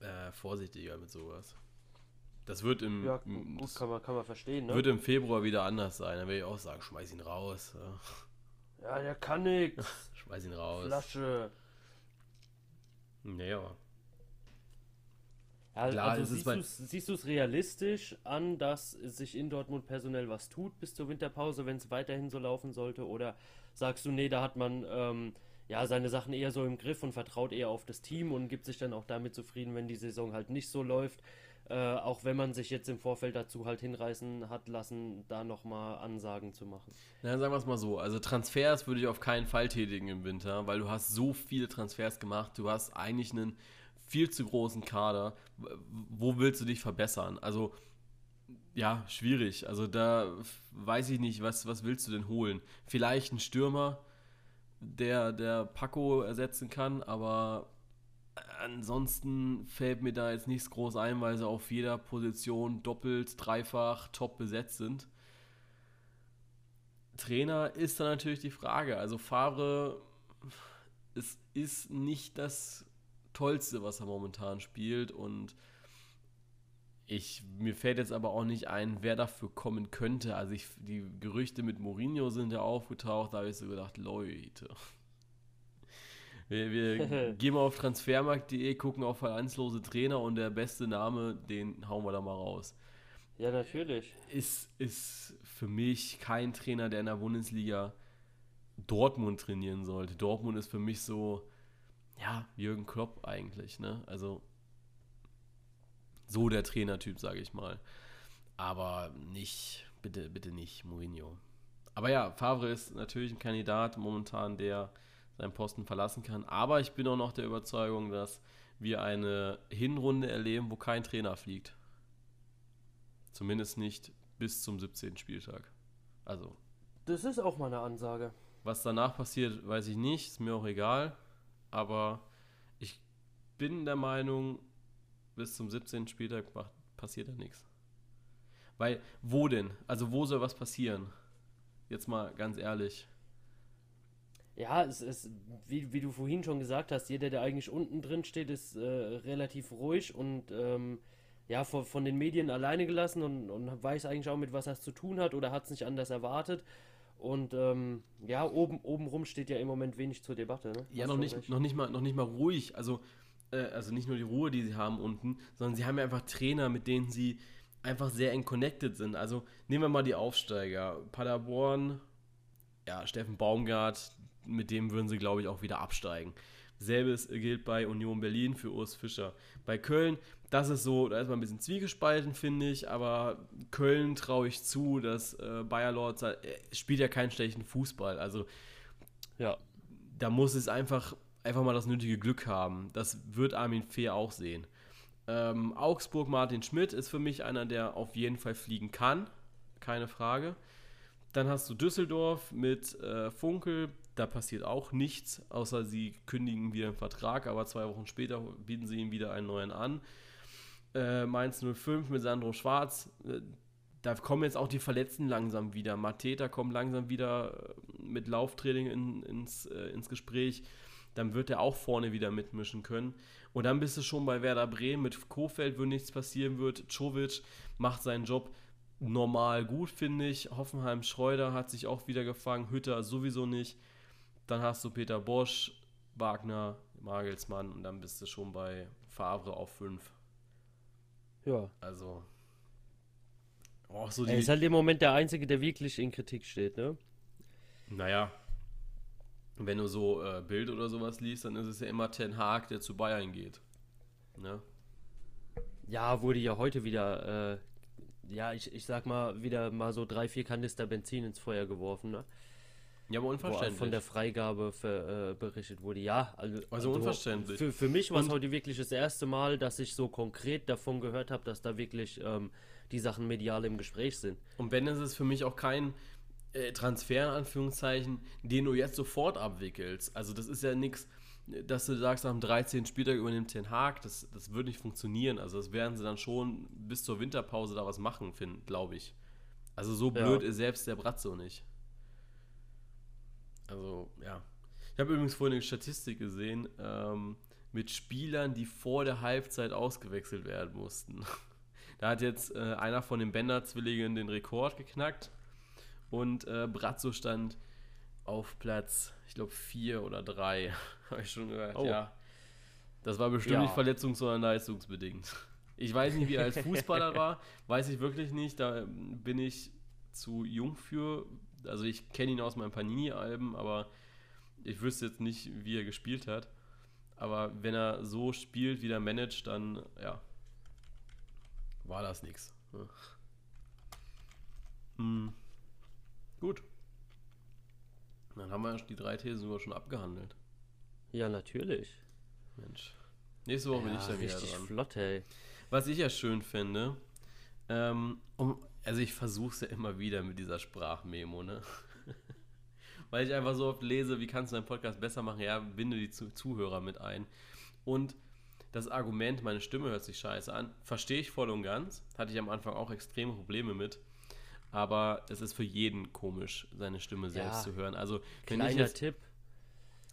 äh, vorsichtiger mit sowas. Das wird im, Ja, gut, kann man, kann man verstehen, ne? wird im Februar wieder anders sein. Dann werde ich auch sagen, schmeiß ihn raus. Ja, ja, der kann nix. schmeiß ihn raus. Flasche. Naja. Ja, Klar, also bei- du's- siehst du es realistisch an, dass sich in Dortmund personell was tut bis zur Winterpause, wenn es weiterhin so laufen sollte? Oder sagst du, nee, da hat man ähm, ja seine Sachen eher so im Griff und vertraut eher auf das Team und gibt sich dann auch damit zufrieden, wenn die Saison halt nicht so läuft? Äh, auch wenn man sich jetzt im Vorfeld dazu halt hinreißen hat lassen, da nochmal Ansagen zu machen. Na, sagen wir es mal so. Also Transfers würde ich auf keinen Fall tätigen im Winter, weil du hast so viele Transfers gemacht. Du hast eigentlich einen viel zu großen Kader. Wo willst du dich verbessern? Also ja, schwierig. Also da weiß ich nicht, was, was willst du denn holen? Vielleicht ein Stürmer, der, der Paco ersetzen kann, aber ansonsten fällt mir da jetzt nichts groß ein, weil sie auf jeder Position doppelt, dreifach top besetzt sind. Trainer ist dann natürlich die Frage. Also Favre, es ist nicht das Tollste, was er momentan spielt und ich, mir fällt jetzt aber auch nicht ein, wer dafür kommen könnte. Also ich, die Gerüchte mit Mourinho sind ja aufgetaucht, da habe ich so gedacht, Leute. Wir, wir gehen mal auf transfermarkt.de, gucken auf vereinslose Trainer und der beste Name, den hauen wir da mal raus. Ja, natürlich. Ist, ist für mich kein Trainer, der in der Bundesliga Dortmund trainieren sollte. Dortmund ist für mich so, ja, Jürgen Klopp eigentlich, ne? Also so der Trainertyp, sage ich mal. Aber nicht, bitte, bitte nicht Mourinho. Aber ja, Favre ist natürlich ein Kandidat momentan, der seinen Posten verlassen kann. Aber ich bin auch noch der Überzeugung, dass wir eine Hinrunde erleben, wo kein Trainer fliegt. Zumindest nicht bis zum 17. Spieltag. Also. Das ist auch mal eine Ansage. Was danach passiert, weiß ich nicht, ist mir auch egal. Aber ich bin der Meinung, bis zum 17. Spieltag passiert da nichts. Weil, wo denn? Also, wo soll was passieren? Jetzt mal ganz ehrlich. Ja, es ist, wie, wie du vorhin schon gesagt hast, jeder, der eigentlich unten drin steht, ist äh, relativ ruhig und ähm, ja, von, von den Medien alleine gelassen und, und weiß eigentlich auch, mit was es zu tun hat oder hat es nicht anders erwartet. Und ähm, ja, oben, oben rum steht ja im Moment wenig zur Debatte. Ne? Ja, noch nicht, noch, nicht mal, noch nicht mal ruhig. Also, äh, also nicht nur die Ruhe, die sie haben unten, sondern sie haben ja einfach Trainer, mit denen sie einfach sehr eng connected sind. Also nehmen wir mal die Aufsteiger. Paderborn, ja, Steffen Baumgart, mit dem würden sie, glaube ich, auch wieder absteigen. Selbes gilt bei Union Berlin für Urs Fischer. Bei Köln, das ist so, da ist man ein bisschen zwiegespalten, finde ich, aber Köln traue ich zu, dass äh, Bayer Lords äh, spielt ja keinen schlechten Fußball. Also, ja, da muss es einfach, einfach mal das nötige Glück haben. Das wird Armin Fee auch sehen. Ähm, Augsburg Martin Schmidt ist für mich einer, der auf jeden Fall fliegen kann. Keine Frage. Dann hast du Düsseldorf mit äh, Funkel. Da passiert auch nichts, außer sie kündigen wieder einen Vertrag, aber zwei Wochen später bieten sie ihm wieder einen neuen an. Äh, Mainz 05 mit Sandro Schwarz. Äh, da kommen jetzt auch die Verletzten langsam wieder. Mateta kommt langsam wieder äh, mit Lauftraining in, ins, äh, ins Gespräch. Dann wird er auch vorne wieder mitmischen können. Und dann bist du schon bei Werder Bremen mit Kofeld, wo nichts passieren wird. Czovic macht seinen Job normal gut, finde ich. Hoffenheim Schreuder hat sich auch wieder gefangen. Hütter sowieso nicht. Dann hast du Peter Bosch, Wagner, Magelsmann und dann bist du schon bei Favre auf 5. Ja. Also. Auch so die, er ist halt im Moment der Einzige, der wirklich in Kritik steht, ne? Naja, wenn du so äh, Bild oder sowas liest, dann ist es ja immer Ten Hag, der zu Bayern geht. Ne? Ja, wurde ja heute wieder, äh, ja, ich, ich sag mal, wieder mal so drei, vier Kanister Benzin ins Feuer geworfen, ne? Ja, aber unverständlich. Von der Freigabe für, äh, berichtet wurde. Ja, also, also, also unverständlich. Für, für mich war es heute wirklich das erste Mal, dass ich so konkret davon gehört habe, dass da wirklich ähm, die Sachen medial im Gespräch sind. Und wenn es ist für mich auch kein äh, Transfer in Anführungszeichen, den du jetzt sofort abwickelst. Also das ist ja nichts, dass du sagst, nach dem 13. Spieltag übernimmt den Haag, das, das würde nicht funktionieren. Also das werden sie dann schon bis zur Winterpause da was machen, glaube ich. Also so blöd ja. ist selbst der Bratzo nicht. Also, ja. Ich habe übrigens vorhin eine Statistik gesehen ähm, mit Spielern, die vor der Halbzeit ausgewechselt werden mussten. da hat jetzt äh, einer von den Bender-Zwillingen den Rekord geknackt und äh, Brazzo stand auf Platz, ich glaube, vier oder drei. Habe ich schon gehört, oh. ja. Das war bestimmt ja. nicht verletzungs-, sondern leistungsbedingt. Ich weiß nicht, wie er als Fußballer war, weiß ich wirklich nicht. Da bin ich zu jung für. Also ich kenne ihn aus meinen Panini-Alben, aber ich wüsste jetzt nicht, wie er gespielt hat. Aber wenn er so spielt, wie der managt, dann ja, war das nichts. Ja. Hm. Gut. Dann haben wir die drei Thesen sogar schon abgehandelt. Ja, natürlich. Mensch. Nächste Woche ja, bin ich da wieder dran. flott, ey. Was ich ja schön finde, ähm, um, also ich versuche es ja immer wieder mit dieser Sprachmemo, ne? Weil ich einfach so oft lese, wie kannst du deinen Podcast besser machen? Ja, binde die Zuhörer mit ein. Und das Argument, meine Stimme hört sich scheiße an, verstehe ich voll und ganz. Hatte ich am Anfang auch extreme Probleme mit aber es ist für jeden komisch, seine Stimme selbst ja, zu hören. Also, wenn kleiner ich jetzt, Tipp.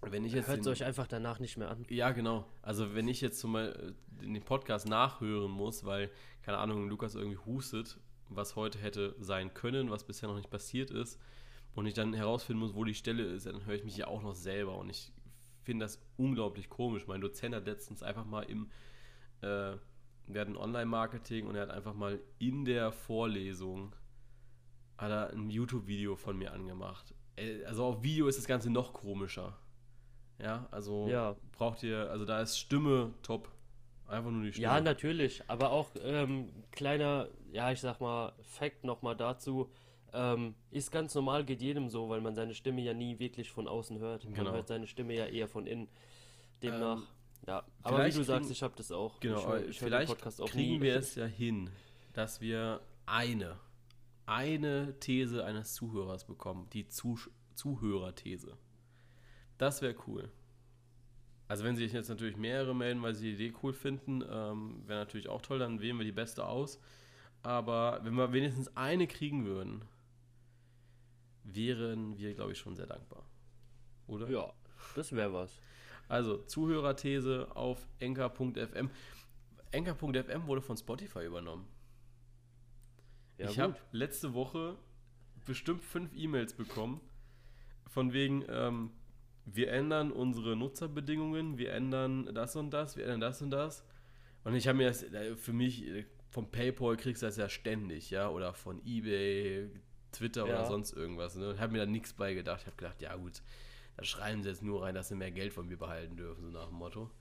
Wenn ich jetzt Hört es euch einfach danach nicht mehr an. Ja, genau. Also, wenn ich jetzt zum Beispiel den Podcast nachhören muss, weil, keine Ahnung, Lukas irgendwie hustet, was heute hätte sein können, was bisher noch nicht passiert ist, und ich dann herausfinden muss, wo die Stelle ist, dann höre ich mich ja auch noch selber. Und ich finde das unglaublich komisch. Mein Dozent hat letztens einfach mal im. Äh, wir hatten Online-Marketing und er hat einfach mal in der Vorlesung hat er ein YouTube-Video von mir angemacht. also auf Video ist das Ganze noch komischer. Ja, also Ja. braucht ihr, also da ist Stimme top. Einfach nur die Stimme. Ja, natürlich, aber auch ähm, kleiner, ja, ich sag mal, Fact nochmal dazu. Ähm, ist ganz normal, geht jedem so, weil man seine Stimme ja nie wirklich von außen hört. Man Genau. hört seine Stimme ja eher von innen. Demnach, Ähm, ja. Aber wie du sagst, kriegen- ich habe das auch. Genau, ich ich vielleicht Podcast auch kriegen nie. wir es ja hin, dass wir eine, eine These eines Zuhörers bekommen. Die Zusch Zuhörerthese. Das wäre cool. Also wenn sich jetzt natürlich mehrere melden, weil sie die Idee cool finden, ähm, wäre natürlich auch toll, dann wählen wir die beste aus. Aber wenn wir wenigstens eine kriegen würden, wären wir, glaube ich, schon sehr dankbar. Oder? Ja, das wäre was. Also, Zuhörerthese auf enker.fm. Enker.fm wurde von Spotify übernommen. Ja, ich habe letzte Woche bestimmt fünf E-Mails bekommen, von wegen, ähm, wir ändern unsere Nutzerbedingungen, wir ändern das und das, wir ändern das und das. Und ich habe mir das, äh, für mich, äh, vom PayPal kriegst du das ja ständig, ja, oder von eBay, Twitter oder Ja. sonst irgendwas. Ne? Ich habe mir da nichts bei gedacht. Ich habe gedacht, ja gut, da schreiben sie jetzt nur rein, dass sie mehr Geld von mir behalten dürfen, so nach dem Motto.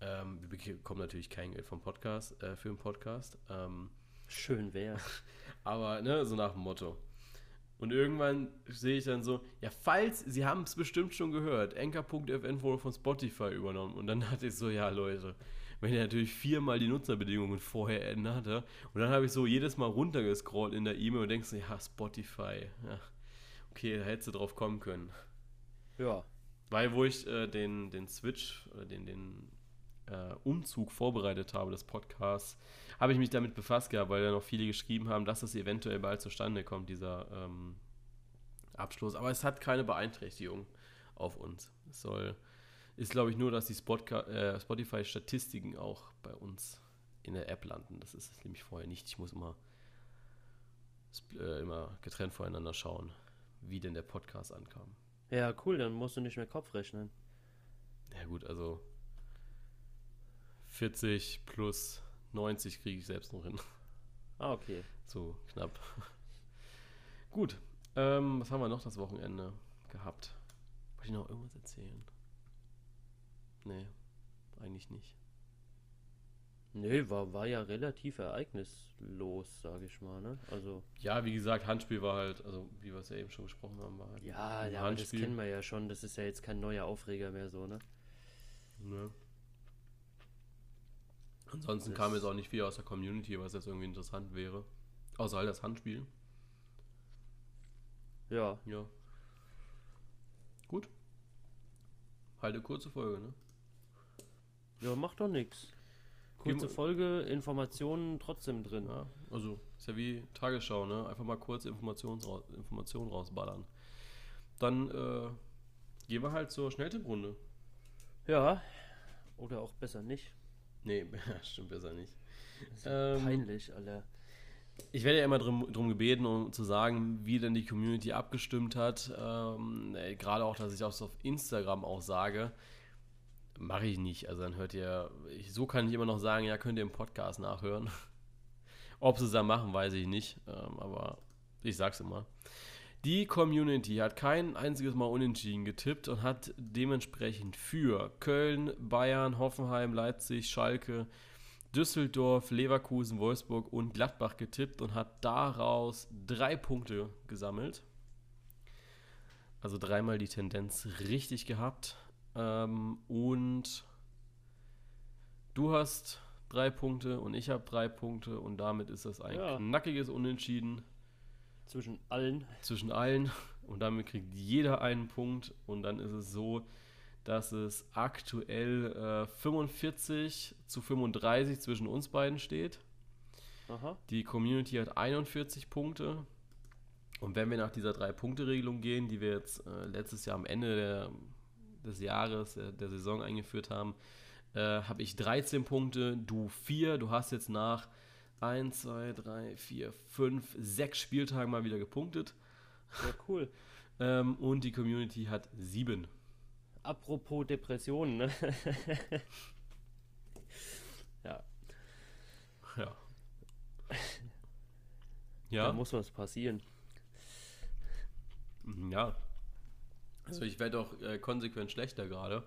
Ähm, wir bekommen natürlich kein Geld vom Podcast, äh, für den Podcast. Ähm, Schön wäre. aber, ne, so nach dem Motto. Und irgendwann sehe ich dann so, ja, falls, Sie haben es bestimmt schon gehört, Anchor.fn wurde von Spotify übernommen. Und dann dachte ich so, ja, Leute, wenn ihr natürlich viermal die Nutzerbedingungen vorher ändert, ja, und dann habe ich so jedes Mal runtergescrollt in der E-Mail und denkst so, ja, Spotify, ja, okay, da hättest du drauf kommen können. Ja. Weil, wo ich äh, den, den Switch oder den, den äh, Umzug vorbereitet habe, des Podcasts, habe ich mich damit befasst gehabt, weil ja noch viele geschrieben haben, dass es eventuell bald zustande kommt, dieser ähm, Abschluss. Aber es hat keine Beeinträchtigung auf uns. Es soll, ist glaube ich nur, dass die äh, Spotify-Statistiken auch bei uns in der App landen. Das ist es nämlich vorher nicht. Ich muss immer, äh, immer getrennt voneinander schauen, wie denn der Podcast ankam. Ja, cool, dann musst du nicht mehr Kopf rechnen. Ja gut, also 40 plus 90 kriege ich selbst noch hin. Ah, okay. So knapp. gut. Ähm, was haben wir noch das Wochenende gehabt? Wollte ich noch irgendwas erzählen? Nee, eigentlich nicht. Nee, war, war ja relativ ereignislos, sage ich mal, ne? Also, Ja, wie gesagt, Handspiel war halt, also wie wir es ja eben schon besprochen haben, war halt ja, ja das kennen wir ja schon. Das ist ja jetzt kein neuer Aufreger mehr so, ne? Ne? Ansonsten kam jetzt auch nicht viel aus der Community, was jetzt irgendwie interessant wäre. Außer halt das Handspiel. Ja, Ja. Gut. Halt eine kurze Folge, ne? ja, macht doch nichts. Kurze Gehen- Folge, Informationen trotzdem drin. Ja, also ist ja wie Tagesschau, ne? Einfach mal kurz Informationen, raus, Informationen rausballern. Dann äh, gehen wir halt zur Schnelltipprunde. Ja, oder auch besser nicht. Nee, stimmt besser nicht. Ähm, peinlich, Alter. Ich werde ja immer drum, drum gebeten, um zu sagen, wie denn die Community abgestimmt hat. Ähm, äh, Gerade auch, dass ich das auf Instagram auch sage. Mache ich nicht. Also dann hört ihr, ich, so kann ich immer noch sagen, ja, könnt ihr im Podcast nachhören. Ob sie es dann machen, weiß ich nicht. Ähm, aber ich sag's immer. Die Community hat kein einziges Mal unentschieden getippt und hat dementsprechend für Köln, Bayern, Hoffenheim, Leipzig, Schalke, Düsseldorf, Leverkusen, Wolfsburg und Gladbach getippt und hat daraus drei Punkte gesammelt. Also dreimal die Tendenz richtig gehabt. Ähm, und du hast drei Punkte und ich habe drei Punkte und damit ist das ein Ja. knackiges Unentschieden Zwischen allen. zwischen allen und damit kriegt jeder einen Punkt und dann ist es so, dass es aktuell äh, 45 zu 35 zwischen uns beiden steht. Aha. Die Community hat 41 Punkte. Und wenn wir nach dieser Drei-Punkte-Regelung gehen, die wir jetzt äh, letztes Jahr am Ende der, des Jahres, der, der Saison eingeführt haben, äh, habe ich 13 Punkte, du 4. Du hast jetzt nach 1, 2, 3, 4, 5, 6 Spieltagen mal wieder gepunktet. Ja, cool. Ähm, und die Community hat 7. Apropos Depressionen, ne? ja, Ja. da Ja, muss was passieren. Mhm, ja. Also ich werde auch äh, konsequent schlechter gerade.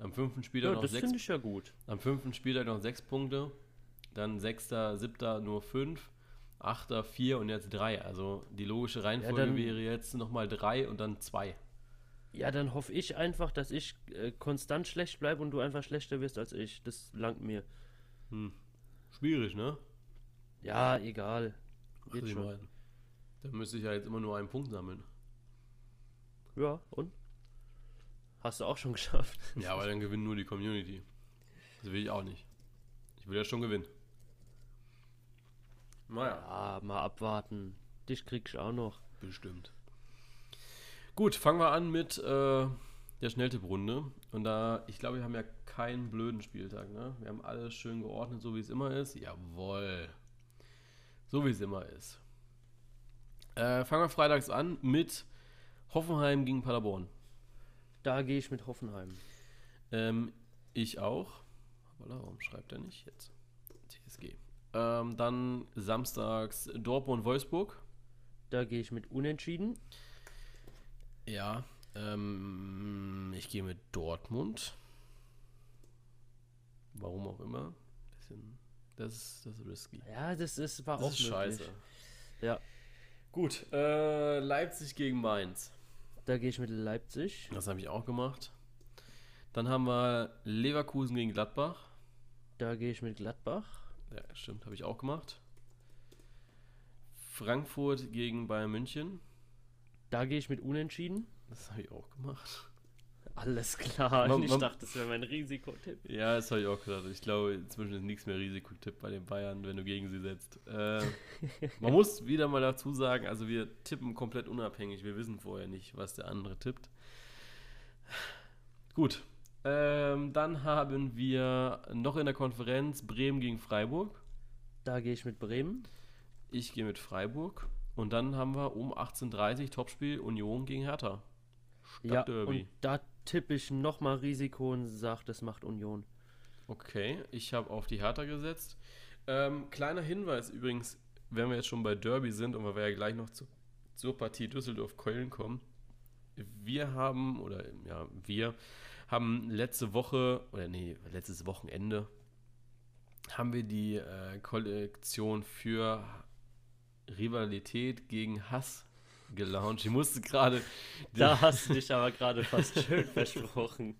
Am fünften Spieltag Ja, noch das sechs finde ich ja gut. Am fünften Spieltag noch sechs Punkte. Dann sechster, siebter nur fünf. Achter, vier und jetzt drei. Also die logische Reihenfolge dann- wäre jetzt nochmal drei und dann zwei. Ja, dann hoffe ich einfach, dass ich äh, konstant schlecht bleibe und du einfach schlechter wirst als ich. Das langt mir. Schwierig, ne? Ja, egal. Ach, Geht ich schon. Dann müsste ich ja jetzt immer nur einen Punkt sammeln. Ja, und? Hast du auch schon geschafft. Ja, aber dann gewinnt nur die Community. Das will ich auch nicht. Ich will ja schon gewinnen. Naja. Ja, mal abwarten. Dich krieg ich auch noch. Bestimmt. Gut, fangen wir an mit äh, der Schnelltipprunde. Und da, ich glaube, wir haben ja keinen blöden Spieltag, ne? Wir haben alles schön geordnet, so wie es immer ist. Jawohl. So wie es immer ist. Äh, fangen wir freitags an mit Hoffenheim gegen Paderborn. Da gehe ich mit Hoffenheim. Ähm, ich auch. Voilà, warum schreibt er nicht jetzt? Ähm, dann samstags Dortmund-Wolfsburg. Da gehe ich mit Unentschieden. Ja, ähm, ich gehe mit Dortmund. Warum auch immer. Bisschen, das, ist, das ist risky. Ja, das ist, war Das auch ist scheiße. Ja, Gut, äh, Leipzig gegen Mainz. da gehe ich mit Leipzig. Das habe ich auch gemacht. Dann haben wir Leverkusen gegen Gladbach. Da gehe ich mit Gladbach. Ja, stimmt, habe ich auch gemacht. Frankfurt gegen Bayern München. Da gehe ich mit Unentschieden. Das habe ich auch gemacht. Alles klar. Man- ich man- dachte, das wäre mein Risikotipp. Ja, das habe ich auch gedacht. Ich glaube, inzwischen ist nichts mehr Risikotipp bei den Bayern, wenn du gegen sie setzt. Äh, man muss wieder mal dazu sagen, also wir tippen komplett unabhängig. Wir wissen vorher nicht, was der andere tippt. Gut. Ähm, dann haben wir noch in der Konferenz Bremen gegen Freiburg. Da gehe ich mit Bremen. Ich gehe mit Freiburg. Und dann haben wir um 18.30 Uhr Topspiel Union gegen Hertha. Ja, Stadtderby. und da tippe ich nochmal Risiko und sage, das macht Union. Okay, ich habe auf die Hertha gesetzt. Ähm, kleiner Hinweis übrigens, wenn wir jetzt schon bei Derby sind und weil wir ja gleich noch zu, zur Partie Düsseldorf-Köln kommen. Wir haben, oder ja, wir haben letzte Woche, oder nee, letztes Wochenende, haben wir die äh, Kollektion für Rivalität gegen Hass gelauncht. Ich musste gerade Da hast du dich aber gerade fast schön versprochen.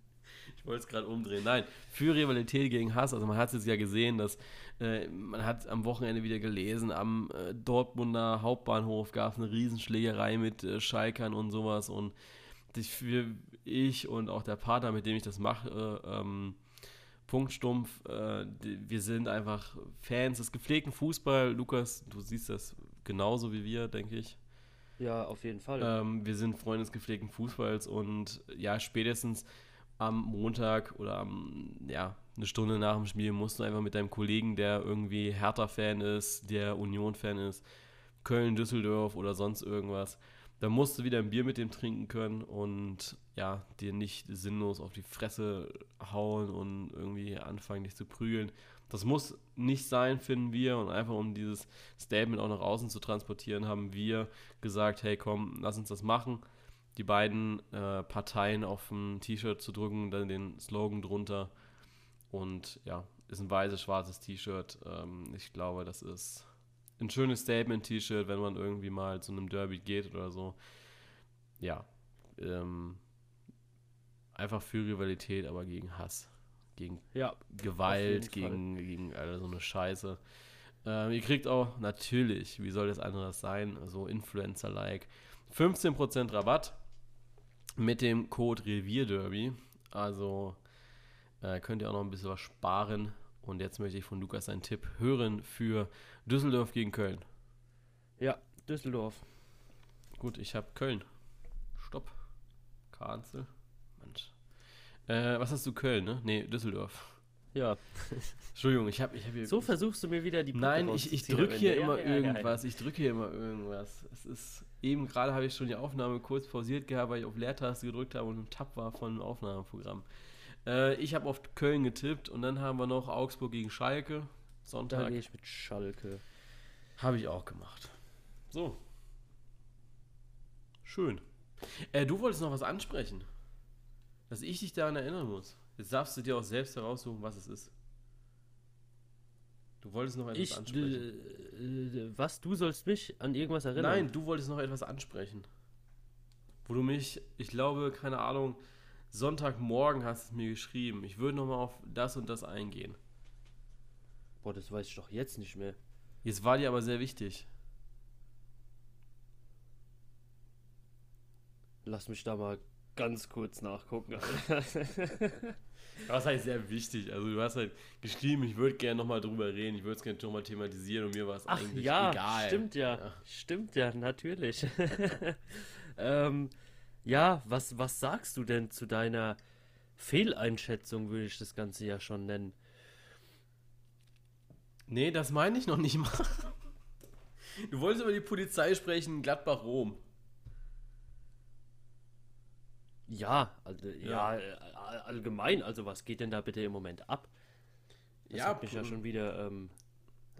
Ich wollte es gerade umdrehen. Nein, für Rivalität gegen Hass. Also man hat es jetzt ja gesehen, dass äh, man hat am Wochenende wieder gelesen, am äh, Dortmunder Hauptbahnhof gab es eine Riesenschlägerei mit äh, Schalkern und sowas. Und ich, ich und auch der Partner, mit dem ich das mache, äh, ähm, Punktstumpf, äh, wir sind einfach Fans des gepflegten Fußball. Lukas, du siehst das genauso wie wir, denke ich. Ja, auf jeden Fall. Ähm, wir sind Freunde des gepflegten Fußballs und ja, spätestens am Montag oder am, ja, eine Stunde nach dem Spiel musst du einfach mit deinem Kollegen, der irgendwie Hertha-Fan ist, der Union-Fan ist, Köln, Düsseldorf oder sonst irgendwas, da musst du wieder ein Bier mit dem trinken können und ja, dir nicht sinnlos auf die Fresse hauen und irgendwie anfangen, dich zu prügeln. Das muss nicht sein, finden wir. Und einfach um dieses Statement auch nach außen zu transportieren, haben wir gesagt, hey komm, lass uns das machen. Die beiden äh, Parteien auf ein T-Shirt zu drücken, dann den Slogan drunter. Und ja, ist ein weißes, schwarzes T-Shirt. Ähm, ich glaube, das ist ein schönes Statement-T-Shirt, wenn man irgendwie mal zu einem Derby geht oder so. Ja, ähm, einfach für Rivalität, aber gegen Hass. Gegen ja, Gewalt, gegen, gegen all so eine Scheiße. Ähm, ihr kriegt auch natürlich, wie soll das anderes sein, so Influencer-like, 15% Rabatt mit dem Code Revierderby. Also äh, könnt ihr auch noch ein bisschen was sparen. Und jetzt möchte ich von Lukas einen Tipp hören für Düsseldorf gegen Köln. ja, Düsseldorf. Gut, ich habe Köln. Stopp. Kanzel. Mensch. Äh, was hast du, Köln, ne? Nee, Düsseldorf. Ja, Entschuldigung, ich habe ich hab hier. so versuchst du mir wieder die Brücke Nein, ich, ich drücke hier Ende. immer Ja, ja, ja, ja. irgendwas. Ich drücke hier immer irgendwas. Es ist. Eben gerade habe ich schon die Aufnahme kurz pausiert gehabt, weil ich auf Leertaste gedrückt habe und ein Tab war von dem Aufnahmeprogramm. Äh, ich habe auf Köln getippt und dann haben wir noch Augsburg gegen Schalke. Da Sonntag. gehe ich mit Schalke. Habe ich auch gemacht. So. Schön. Äh, du wolltest noch was ansprechen. Dass ich dich daran erinnern muss. Jetzt darfst du dir auch selbst heraussuchen, was es ist. Du wolltest noch etwas Ich, ansprechen. äh, was, du sollst mich an irgendwas erinnern? Nein, du wolltest noch etwas ansprechen. Wo du mich, ich glaube, keine Ahnung, Sonntagmorgen hast du mir geschrieben. Ich würde noch mal auf das und das eingehen. Boah, das weiß ich doch jetzt nicht mehr. Jetzt war dir aber sehr wichtig. Lass mich da mal ganz kurz nachgucken. Was heißt sehr wichtig? Also du hast halt geschrieben, ich würde gerne nochmal drüber reden, ich würde es gerne nochmal thematisieren und mir war es eigentlich ja, egal. stimmt ja. Ja. Stimmt ja, natürlich. ähm, ja, was, was sagst du denn zu deiner Fehleinschätzung, würde ich das Ganze ja schon nennen? Nee, das meine ich noch nicht mal. Du wolltest über die Polizei sprechen, Gladbach-Rom. Ja, also, ja. Ja. allgemein, also was geht denn da bitte im Moment ab? Das Ja, hat mich ja schon wieder ähm,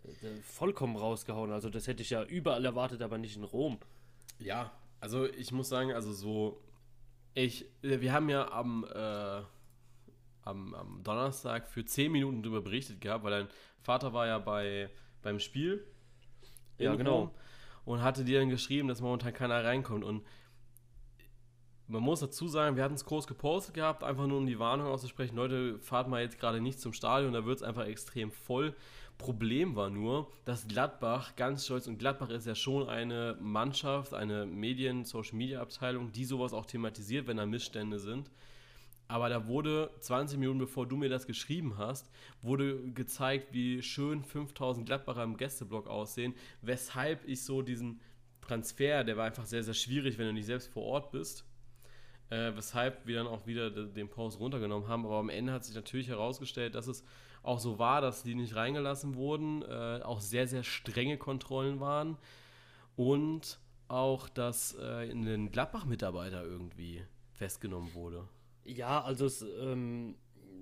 äh, vollkommen rausgehauen. Also das hätte ich ja überall erwartet, aber nicht in Rom. Ja, also ich muss sagen, also so, ich, äh, wir haben ja am, äh, am, am Donnerstag für 10 Minuten darüber berichtet gehabt, weil dein Vater war ja bei, beim Spiel Ja, genau. Und hatte dir dann geschrieben, dass momentan keiner reinkommt und man muss dazu sagen, wir hatten es groß gepostet gehabt, einfach nur um die Warnung auszusprechen, Leute, fahrt mal jetzt gerade nicht zum Stadion, da wird es einfach extrem voll. Problem war nur, dass Gladbach ganz stolz, und Gladbach ist ja schon eine Mannschaft, eine Medien-Social-Media-Abteilung, die sowas auch thematisiert, wenn da Missstände sind. Aber da wurde 20 Minuten bevor du mir das geschrieben hast, wurde gezeigt, wie schön 5000 Gladbacher im Gästeblock aussehen, weshalb ich so diesen Transfer, der war einfach sehr, sehr schwierig, wenn du nicht selbst vor Ort bist, äh, weshalb wir dann auch wieder de- den Post runtergenommen haben. Aber am Ende hat sich natürlich herausgestellt, dass es auch so war, dass die nicht reingelassen wurden, äh, auch sehr, sehr strenge Kontrollen waren und auch, dass äh, ein Gladbach-Mitarbeiter irgendwie festgenommen wurde. Ja, also es, ähm,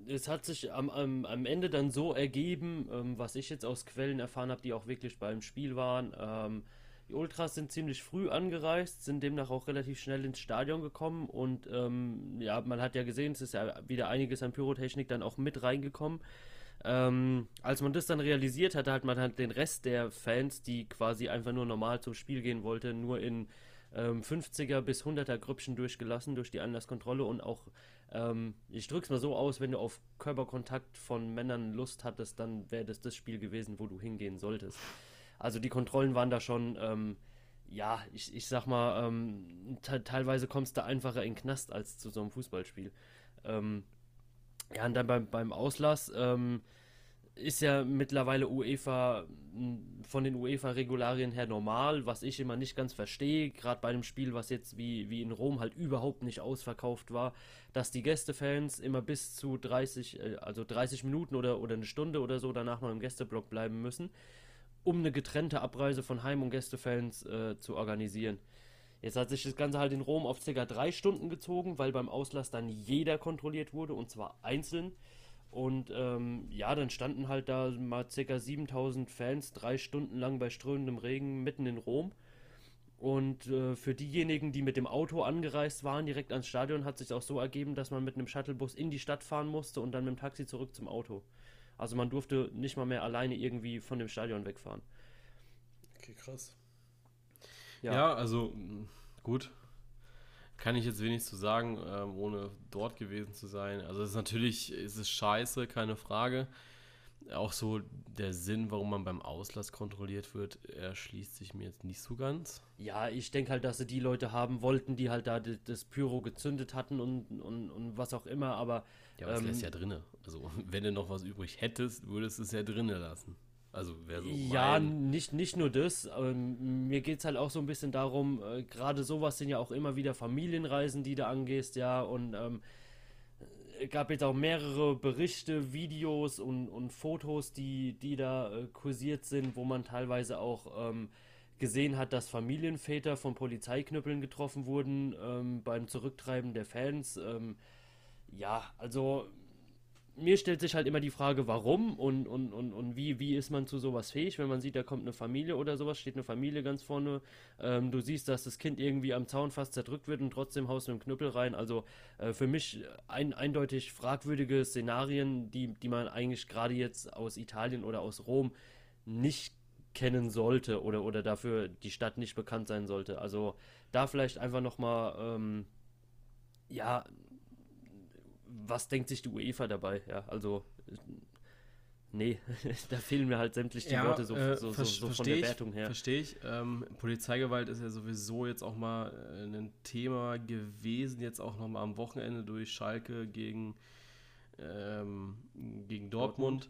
es hat sich am, am, am Ende dann so ergeben, ähm, was ich jetzt aus Quellen erfahren habe, die auch wirklich beim Spiel waren. Ähm, die Ultras sind ziemlich früh angereist, sind demnach auch relativ schnell ins Stadion gekommen und ähm, ja, man hat ja gesehen, es ist ja wieder einiges an Pyrotechnik dann auch mit reingekommen. Ähm, als man das dann realisiert hatte, hat man halt den Rest der Fans, die quasi einfach nur normal zum Spiel gehen wollte, nur in ähm, 50er bis 100er Grüppchen durchgelassen durch die Anlasskontrolle und auch, ähm, ich drück's mal so aus, wenn du auf Körperkontakt von Männern Lust hattest, dann wäre das das Spiel gewesen, wo du hingehen solltest. Also die Kontrollen waren da schon, ähm, ja, ich, ich sag mal, ähm, te teilweise kommst du einfacher in den Knast als zu so einem Fußballspiel. Ähm, ja, und dann beim, beim Auslass ähm, ist ja mittlerweile UEFA von den UEFA-Regularien her normal, was ich immer nicht ganz verstehe, gerade bei einem Spiel, was jetzt wie, wie in Rom halt überhaupt nicht ausverkauft war, dass die Gästefans immer bis zu 30, äh, also 30 Minuten oder, oder eine Stunde oder so danach noch im Gästeblock bleiben müssen, um eine getrennte Abreise von Heim- und Gästefans äh, zu organisieren. Jetzt hat sich das Ganze halt in Rom auf ca. drei Stunden gezogen, weil beim Auslass dann jeder kontrolliert wurde und zwar einzeln. Und ähm, ja, dann standen halt da mal ca. 7000 Fans drei Stunden lang bei strömendem Regen mitten in Rom. Und äh, für diejenigen, die mit dem Auto angereist waren, direkt ans Stadion, hat sich auch so ergeben, dass man mit einem Shuttlebus in die Stadt fahren musste und dann mit dem Taxi zurück zum Auto. Also man durfte nicht mal mehr alleine irgendwie von dem Stadion wegfahren. Okay, krass. Ja. Ja, also gut. Kann ich jetzt wenig zu sagen, ähm, ohne dort gewesen zu sein. Also es ist natürlich, es ist scheiße, keine Frage. Auch so der Sinn, warum man beim Auslass kontrolliert wird, erschließt sich mir jetzt nicht so ganz. Ja, ich denke halt, dass sie die Leute haben wollten, die halt da das Pyro gezündet hatten und, und, und was auch immer, aber Ja, aber es Ähm, lässt ja drinne. Also wenn du noch was übrig hättest, würdest du es ja drinne lassen. Also wäre so ja, nicht, nicht nur das. Ähm, mir geht es halt auch so ein bisschen darum, äh, gerade sowas sind ja auch immer wieder Familienreisen, die du angehst, ja, und ähm, es gab jetzt auch mehrere Berichte, Videos und, und Fotos, die, die da äh, kursiert sind, wo man teilweise auch ähm, gesehen hat, dass Familienväter von Polizeiknüppeln getroffen wurden ähm, beim Zurücktreiben der Fans. Ähm, ja, also mir stellt sich halt immer die Frage, warum und, und, und, und wie, wie ist man zu sowas fähig, wenn man sieht, da kommt eine Familie oder sowas, steht eine Familie ganz vorne, ähm, du siehst, dass das Kind irgendwie am Zaun fast zerdrückt wird und trotzdem haust du einen Knüppel rein. Also äh, für mich ein, eindeutig fragwürdige Szenarien, die, die man eigentlich gerade jetzt aus Italien oder aus Rom nicht kennen sollte oder, oder dafür die Stadt nicht bekannt sein sollte. Also da vielleicht einfach nochmal, ähm, ja, was denkt sich die UEFA dabei? Ja, also nee, da fehlen mir halt sämtlich die ja, Worte so, äh, so, so, so von der Wertung her. Verstehe ich. Ähm, Polizeigewalt ist ja sowieso jetzt auch mal äh, ein Thema gewesen, jetzt auch nochmal am Wochenende durch Schalke gegen, ähm, gegen Dortmund. Dortmund.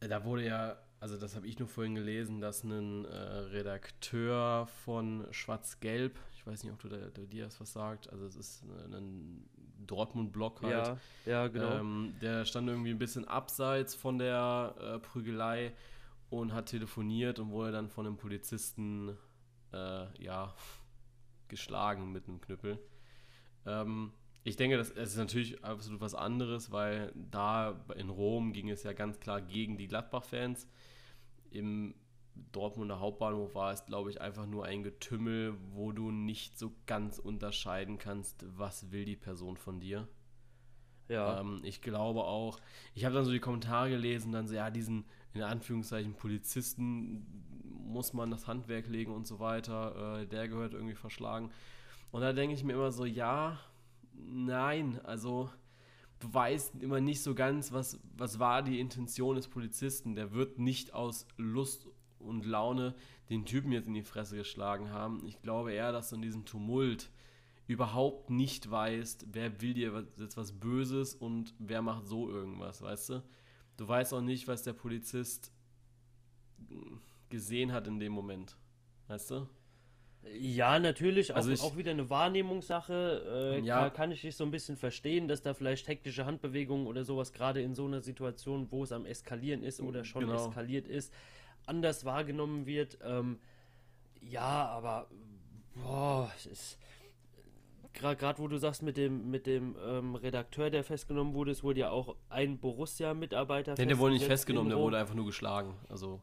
Äh, da wurde ja, also das habe ich nur vorhin gelesen, dass ein äh, Redakteur von Schwarz-Gelb, ich weiß nicht, ob du, da, dir das was sagt, also es ist ein Dortmund-Block halt. Ja, ja genau. Ähm, der stand irgendwie ein bisschen abseits von der äh, Prügelei und hat telefoniert und wurde dann von einem Polizisten äh, ja, geschlagen mit einem Knüppel. Ähm, ich denke, das, das ist natürlich absolut was anderes, weil da in Rom ging es ja ganz klar gegen die Gladbach-Fans. Im Dortmunder Hauptbahnhof war es, glaube ich, einfach nur ein Getümmel, wo du nicht so ganz unterscheiden kannst, was will die Person von dir. Ja. Ähm, ich glaube auch, ich habe dann so die Kommentare gelesen, dann so, ja, diesen, in Anführungszeichen, Polizisten muss man das Handwerk legen und so weiter, äh, der gehört irgendwie verschlagen. Und da denke ich mir immer so, ja, nein, also du weißt immer nicht so ganz, was, was war die Intention des Polizisten. Der wird nicht aus Lust und Laune den Typen jetzt in die Fresse geschlagen haben. Ich glaube eher, dass du in diesem Tumult überhaupt nicht weißt, wer will dir jetzt was Böses und wer macht so irgendwas, weißt du? Du weißt auch nicht, was der Polizist gesehen hat in dem Moment, weißt du? Ja, natürlich, also auch, ich, auch wieder eine Wahrnehmungssache. Äh, ja. kann, kann ich dich so ein bisschen verstehen, dass da vielleicht hektische Handbewegungen oder sowas gerade in so einer Situation, wo es am Eskalieren ist oder schon genau. eskaliert ist, anders wahrgenommen wird. Ähm, ja, aber boah, es ist gerade wo du sagst mit dem mit dem ähm, Redakteur, der festgenommen wurde, es wurde ja auch ein Borussia-Mitarbeiter. Nee, der wurde nicht festgenommen, der wurde einfach nur geschlagen. Also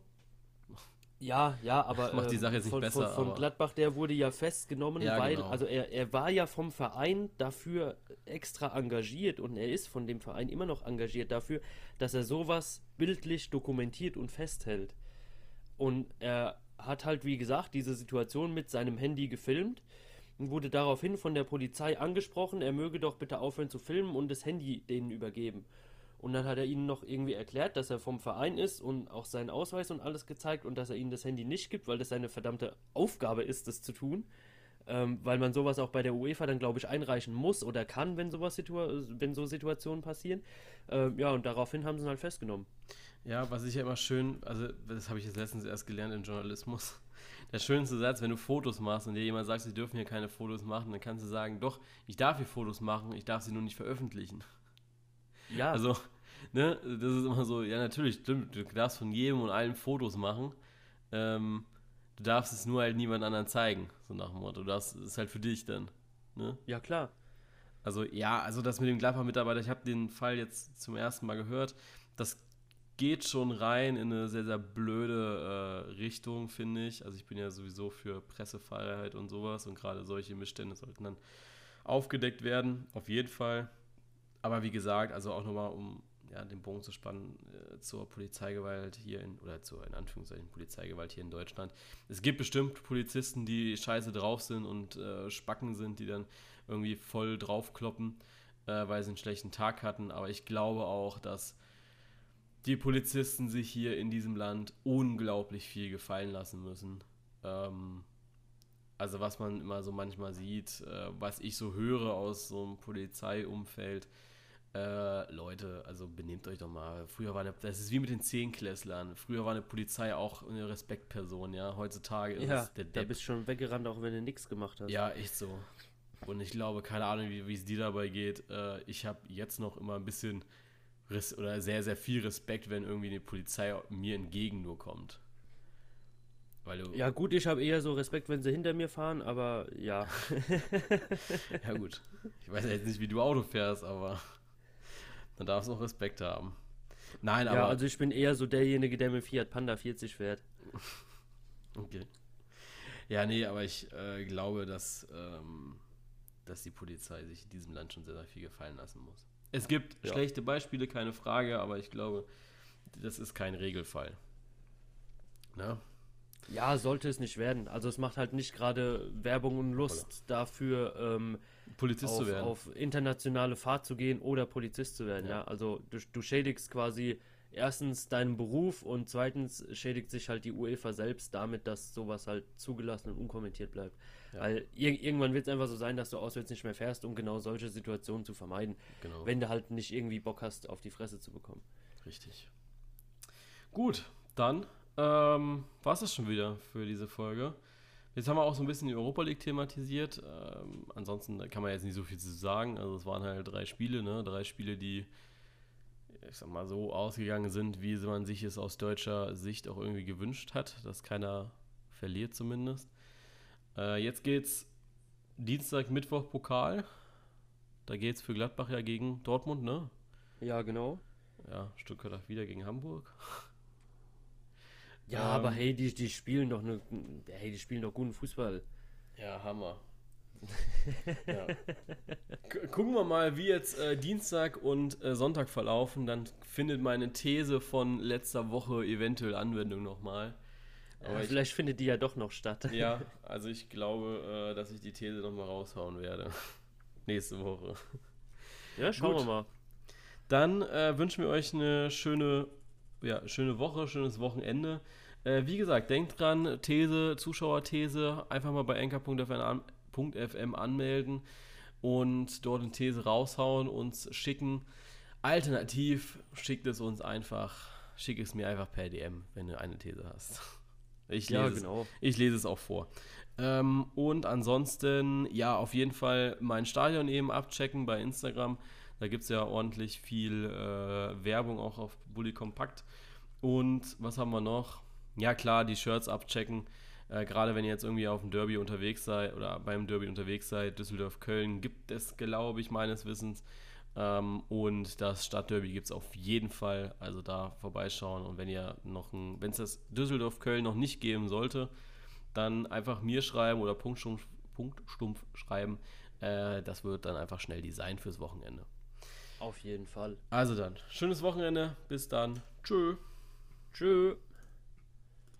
ja, ja, aber macht die Sache jetzt nicht von, besser. Von, von Gladbach, der wurde ja festgenommen, ja, weil genau. also er, er war ja vom Verein dafür extra engagiert und er ist von dem Verein immer noch engagiert dafür, dass er sowas bildlich dokumentiert und festhält. Und er hat halt, wie gesagt, diese Situation mit seinem Handy gefilmt und wurde daraufhin von der Polizei angesprochen, er möge doch bitte aufhören zu filmen und das Handy denen übergeben. Und dann hat er ihnen noch irgendwie erklärt, dass er vom Verein ist und auch seinen Ausweis und alles gezeigt und dass er ihnen das Handy nicht gibt, weil das seine verdammte Aufgabe ist, das zu tun. Ähm, weil man sowas auch bei der UEFA dann, glaube ich, einreichen muss oder kann, wenn sowas wenn so Situationen passieren. Ähm, ja, und daraufhin haben sie ihn halt festgenommen. Ja, was ich ja immer schön, also das habe ich jetzt letztens erst gelernt im Journalismus. Der schönste Satz, wenn du Fotos machst und dir jemand sagt, sie dürfen hier keine Fotos machen, dann kannst du sagen, doch, ich darf hier Fotos machen, ich darf sie nur nicht veröffentlichen. Ja. Also, ne, das ist immer so, ja, natürlich, stimmt, du darfst von jedem und allen Fotos machen. Ähm, du darfst es nur halt niemand anderen zeigen, so nach dem Motto. Es ist halt für dich dann. Ne? Ja, klar. Also, ja, also das mit dem Gladbach-Mitarbeiter, ich habe den Fall jetzt zum ersten Mal gehört. Das geht schon rein in eine sehr, sehr blöde äh, Richtung, finde ich. Also ich bin ja sowieso für Pressefreiheit und sowas und gerade solche Missstände sollten dann aufgedeckt werden, auf jeden Fall. Aber wie gesagt, also auch nochmal, um ja, den Bogen zu spannen äh, zur Polizeigewalt hier in, oder zur in Anführungszeichen Polizeigewalt hier in Deutschland. Es gibt bestimmt Polizisten, die scheiße drauf sind und äh, Spacken sind, die dann irgendwie voll draufkloppen, äh, weil sie einen schlechten Tag hatten. Aber ich glaube auch, dass die Polizisten sich hier in diesem Land unglaublich viel gefallen lassen müssen. Ähm, also was man immer so manchmal sieht, äh, was ich so höre aus so einem Polizeiumfeld, äh, Leute, also benehmt euch doch mal. Früher war eine, das ist wie mit den Zehnklässlern. Früher war eine Polizei auch eine Respektperson, ja. Heutzutage ist ja, es der Depp. Da bist schon weggerannt, auch wenn du nichts gemacht hast. Ja, echt so. Und ich glaube, keine Ahnung, wie es dir dabei geht. Äh, ich habe jetzt noch immer ein bisschen oder sehr, sehr viel Respekt, wenn irgendwie die Polizei mir entgegen nur kommt. ja, gut, ich habe eher so Respekt, wenn sie hinter mir fahren, aber ja. ja, gut. Ich weiß jetzt nicht, wie du Auto fährst, aber. Dann darfst du auch Respekt haben. Nein, ja, aber. also ich bin eher so derjenige, der mit Fiat Panda 40 fährt. Okay. Ja, nee, aber ich äh, glaube, dass, ähm, dass die Polizei sich in diesem Land schon sehr, sehr viel gefallen lassen muss. Es gibt Ja. schlechte Beispiele, keine Frage, aber ich glaube, das ist kein Regelfall. Ne? Ja, sollte es nicht werden. Also es macht halt nicht gerade Werbung und Lust dafür, ähm, Polizist zu auf, werden. auf internationale Fahrt zu gehen oder Polizist zu werden. Ja. Ja, also du, du schädigst quasi erstens deinen Beruf und zweitens schädigt sich halt die UEFA selbst damit, dass sowas halt zugelassen und unkommentiert bleibt. Ja. Weil ir irgendwann wird es einfach so sein, dass du auswärts nicht mehr fährst, um genau solche Situationen zu vermeiden, Genau. wenn du halt nicht irgendwie Bock hast, auf die Fresse zu bekommen. Richtig. Gut, dann ähm, war es das schon wieder für diese Folge. Jetzt haben wir auch so ein bisschen die Europa League thematisiert. Ähm, ansonsten kann man jetzt nicht so viel zu sagen. Also es waren halt drei Spiele, ne? Drei Spiele, die, ich sag mal, so ausgegangen sind, wie man sich es aus deutscher Sicht auch irgendwie gewünscht hat, dass keiner verliert zumindest. Äh, jetzt geht's Dienstag, Mittwoch Pokal. Da geht's für Gladbach ja gegen Dortmund, ne? Ja, genau. Ja, Stuttgart auch wieder gegen Hamburg. Ja, Ähm, aber hey, die, die spielen doch ne, hey, die spielen doch guten Fußball. Ja, Hammer. Ja. Gu- Gucken wir mal, wie jetzt äh, Dienstag und äh, Sonntag verlaufen. Dann findet meine These von letzter Woche eventuell Anwendung nochmal. Aber ich, vielleicht findet die ja doch noch statt. ja, also ich glaube, äh, dass ich die These nochmal raushauen werde. Nächste Woche. Ja, schauen Gut. wir mal. Dann äh, wünschen wir euch eine schöne, ja, schöne Woche, schönes Wochenende. Äh, wie gesagt, denkt dran, These, Zuschauerthese, einfach mal bei anchor.fm an, .fm anmelden und dort eine These raushauen, uns schicken. Alternativ schickt es uns einfach, schick es mir einfach per DM, wenn du eine These hast. Ich lese, Ja, es, genau. ich lese es auch vor. Ähm, und ansonsten, ja, auf jeden Fall mein Stadion eben abchecken bei Instagram. Da gibt es ja ordentlich viel äh, Werbung auch auf Bully Kompakt. Und was haben wir noch? Ja, klar, die Shirts abchecken. Äh, Gerade wenn ihr jetzt irgendwie auf dem Derby unterwegs seid oder beim Derby unterwegs seid, Düsseldorf-Köln gibt es, glaube ich, meines Wissens. Ähm, und das Stadtderby gibt es auf jeden Fall. Also da vorbeischauen. Und wenn ihr noch ein, wenn es das Düsseldorf-Köln noch nicht geben sollte, dann einfach mir schreiben oder Punktstumpf, Punktstumpf schreiben. Äh, das wird dann einfach schnell Design fürs Wochenende. Auf jeden Fall. Also dann, schönes Wochenende. Bis dann. Tschö. Tschö.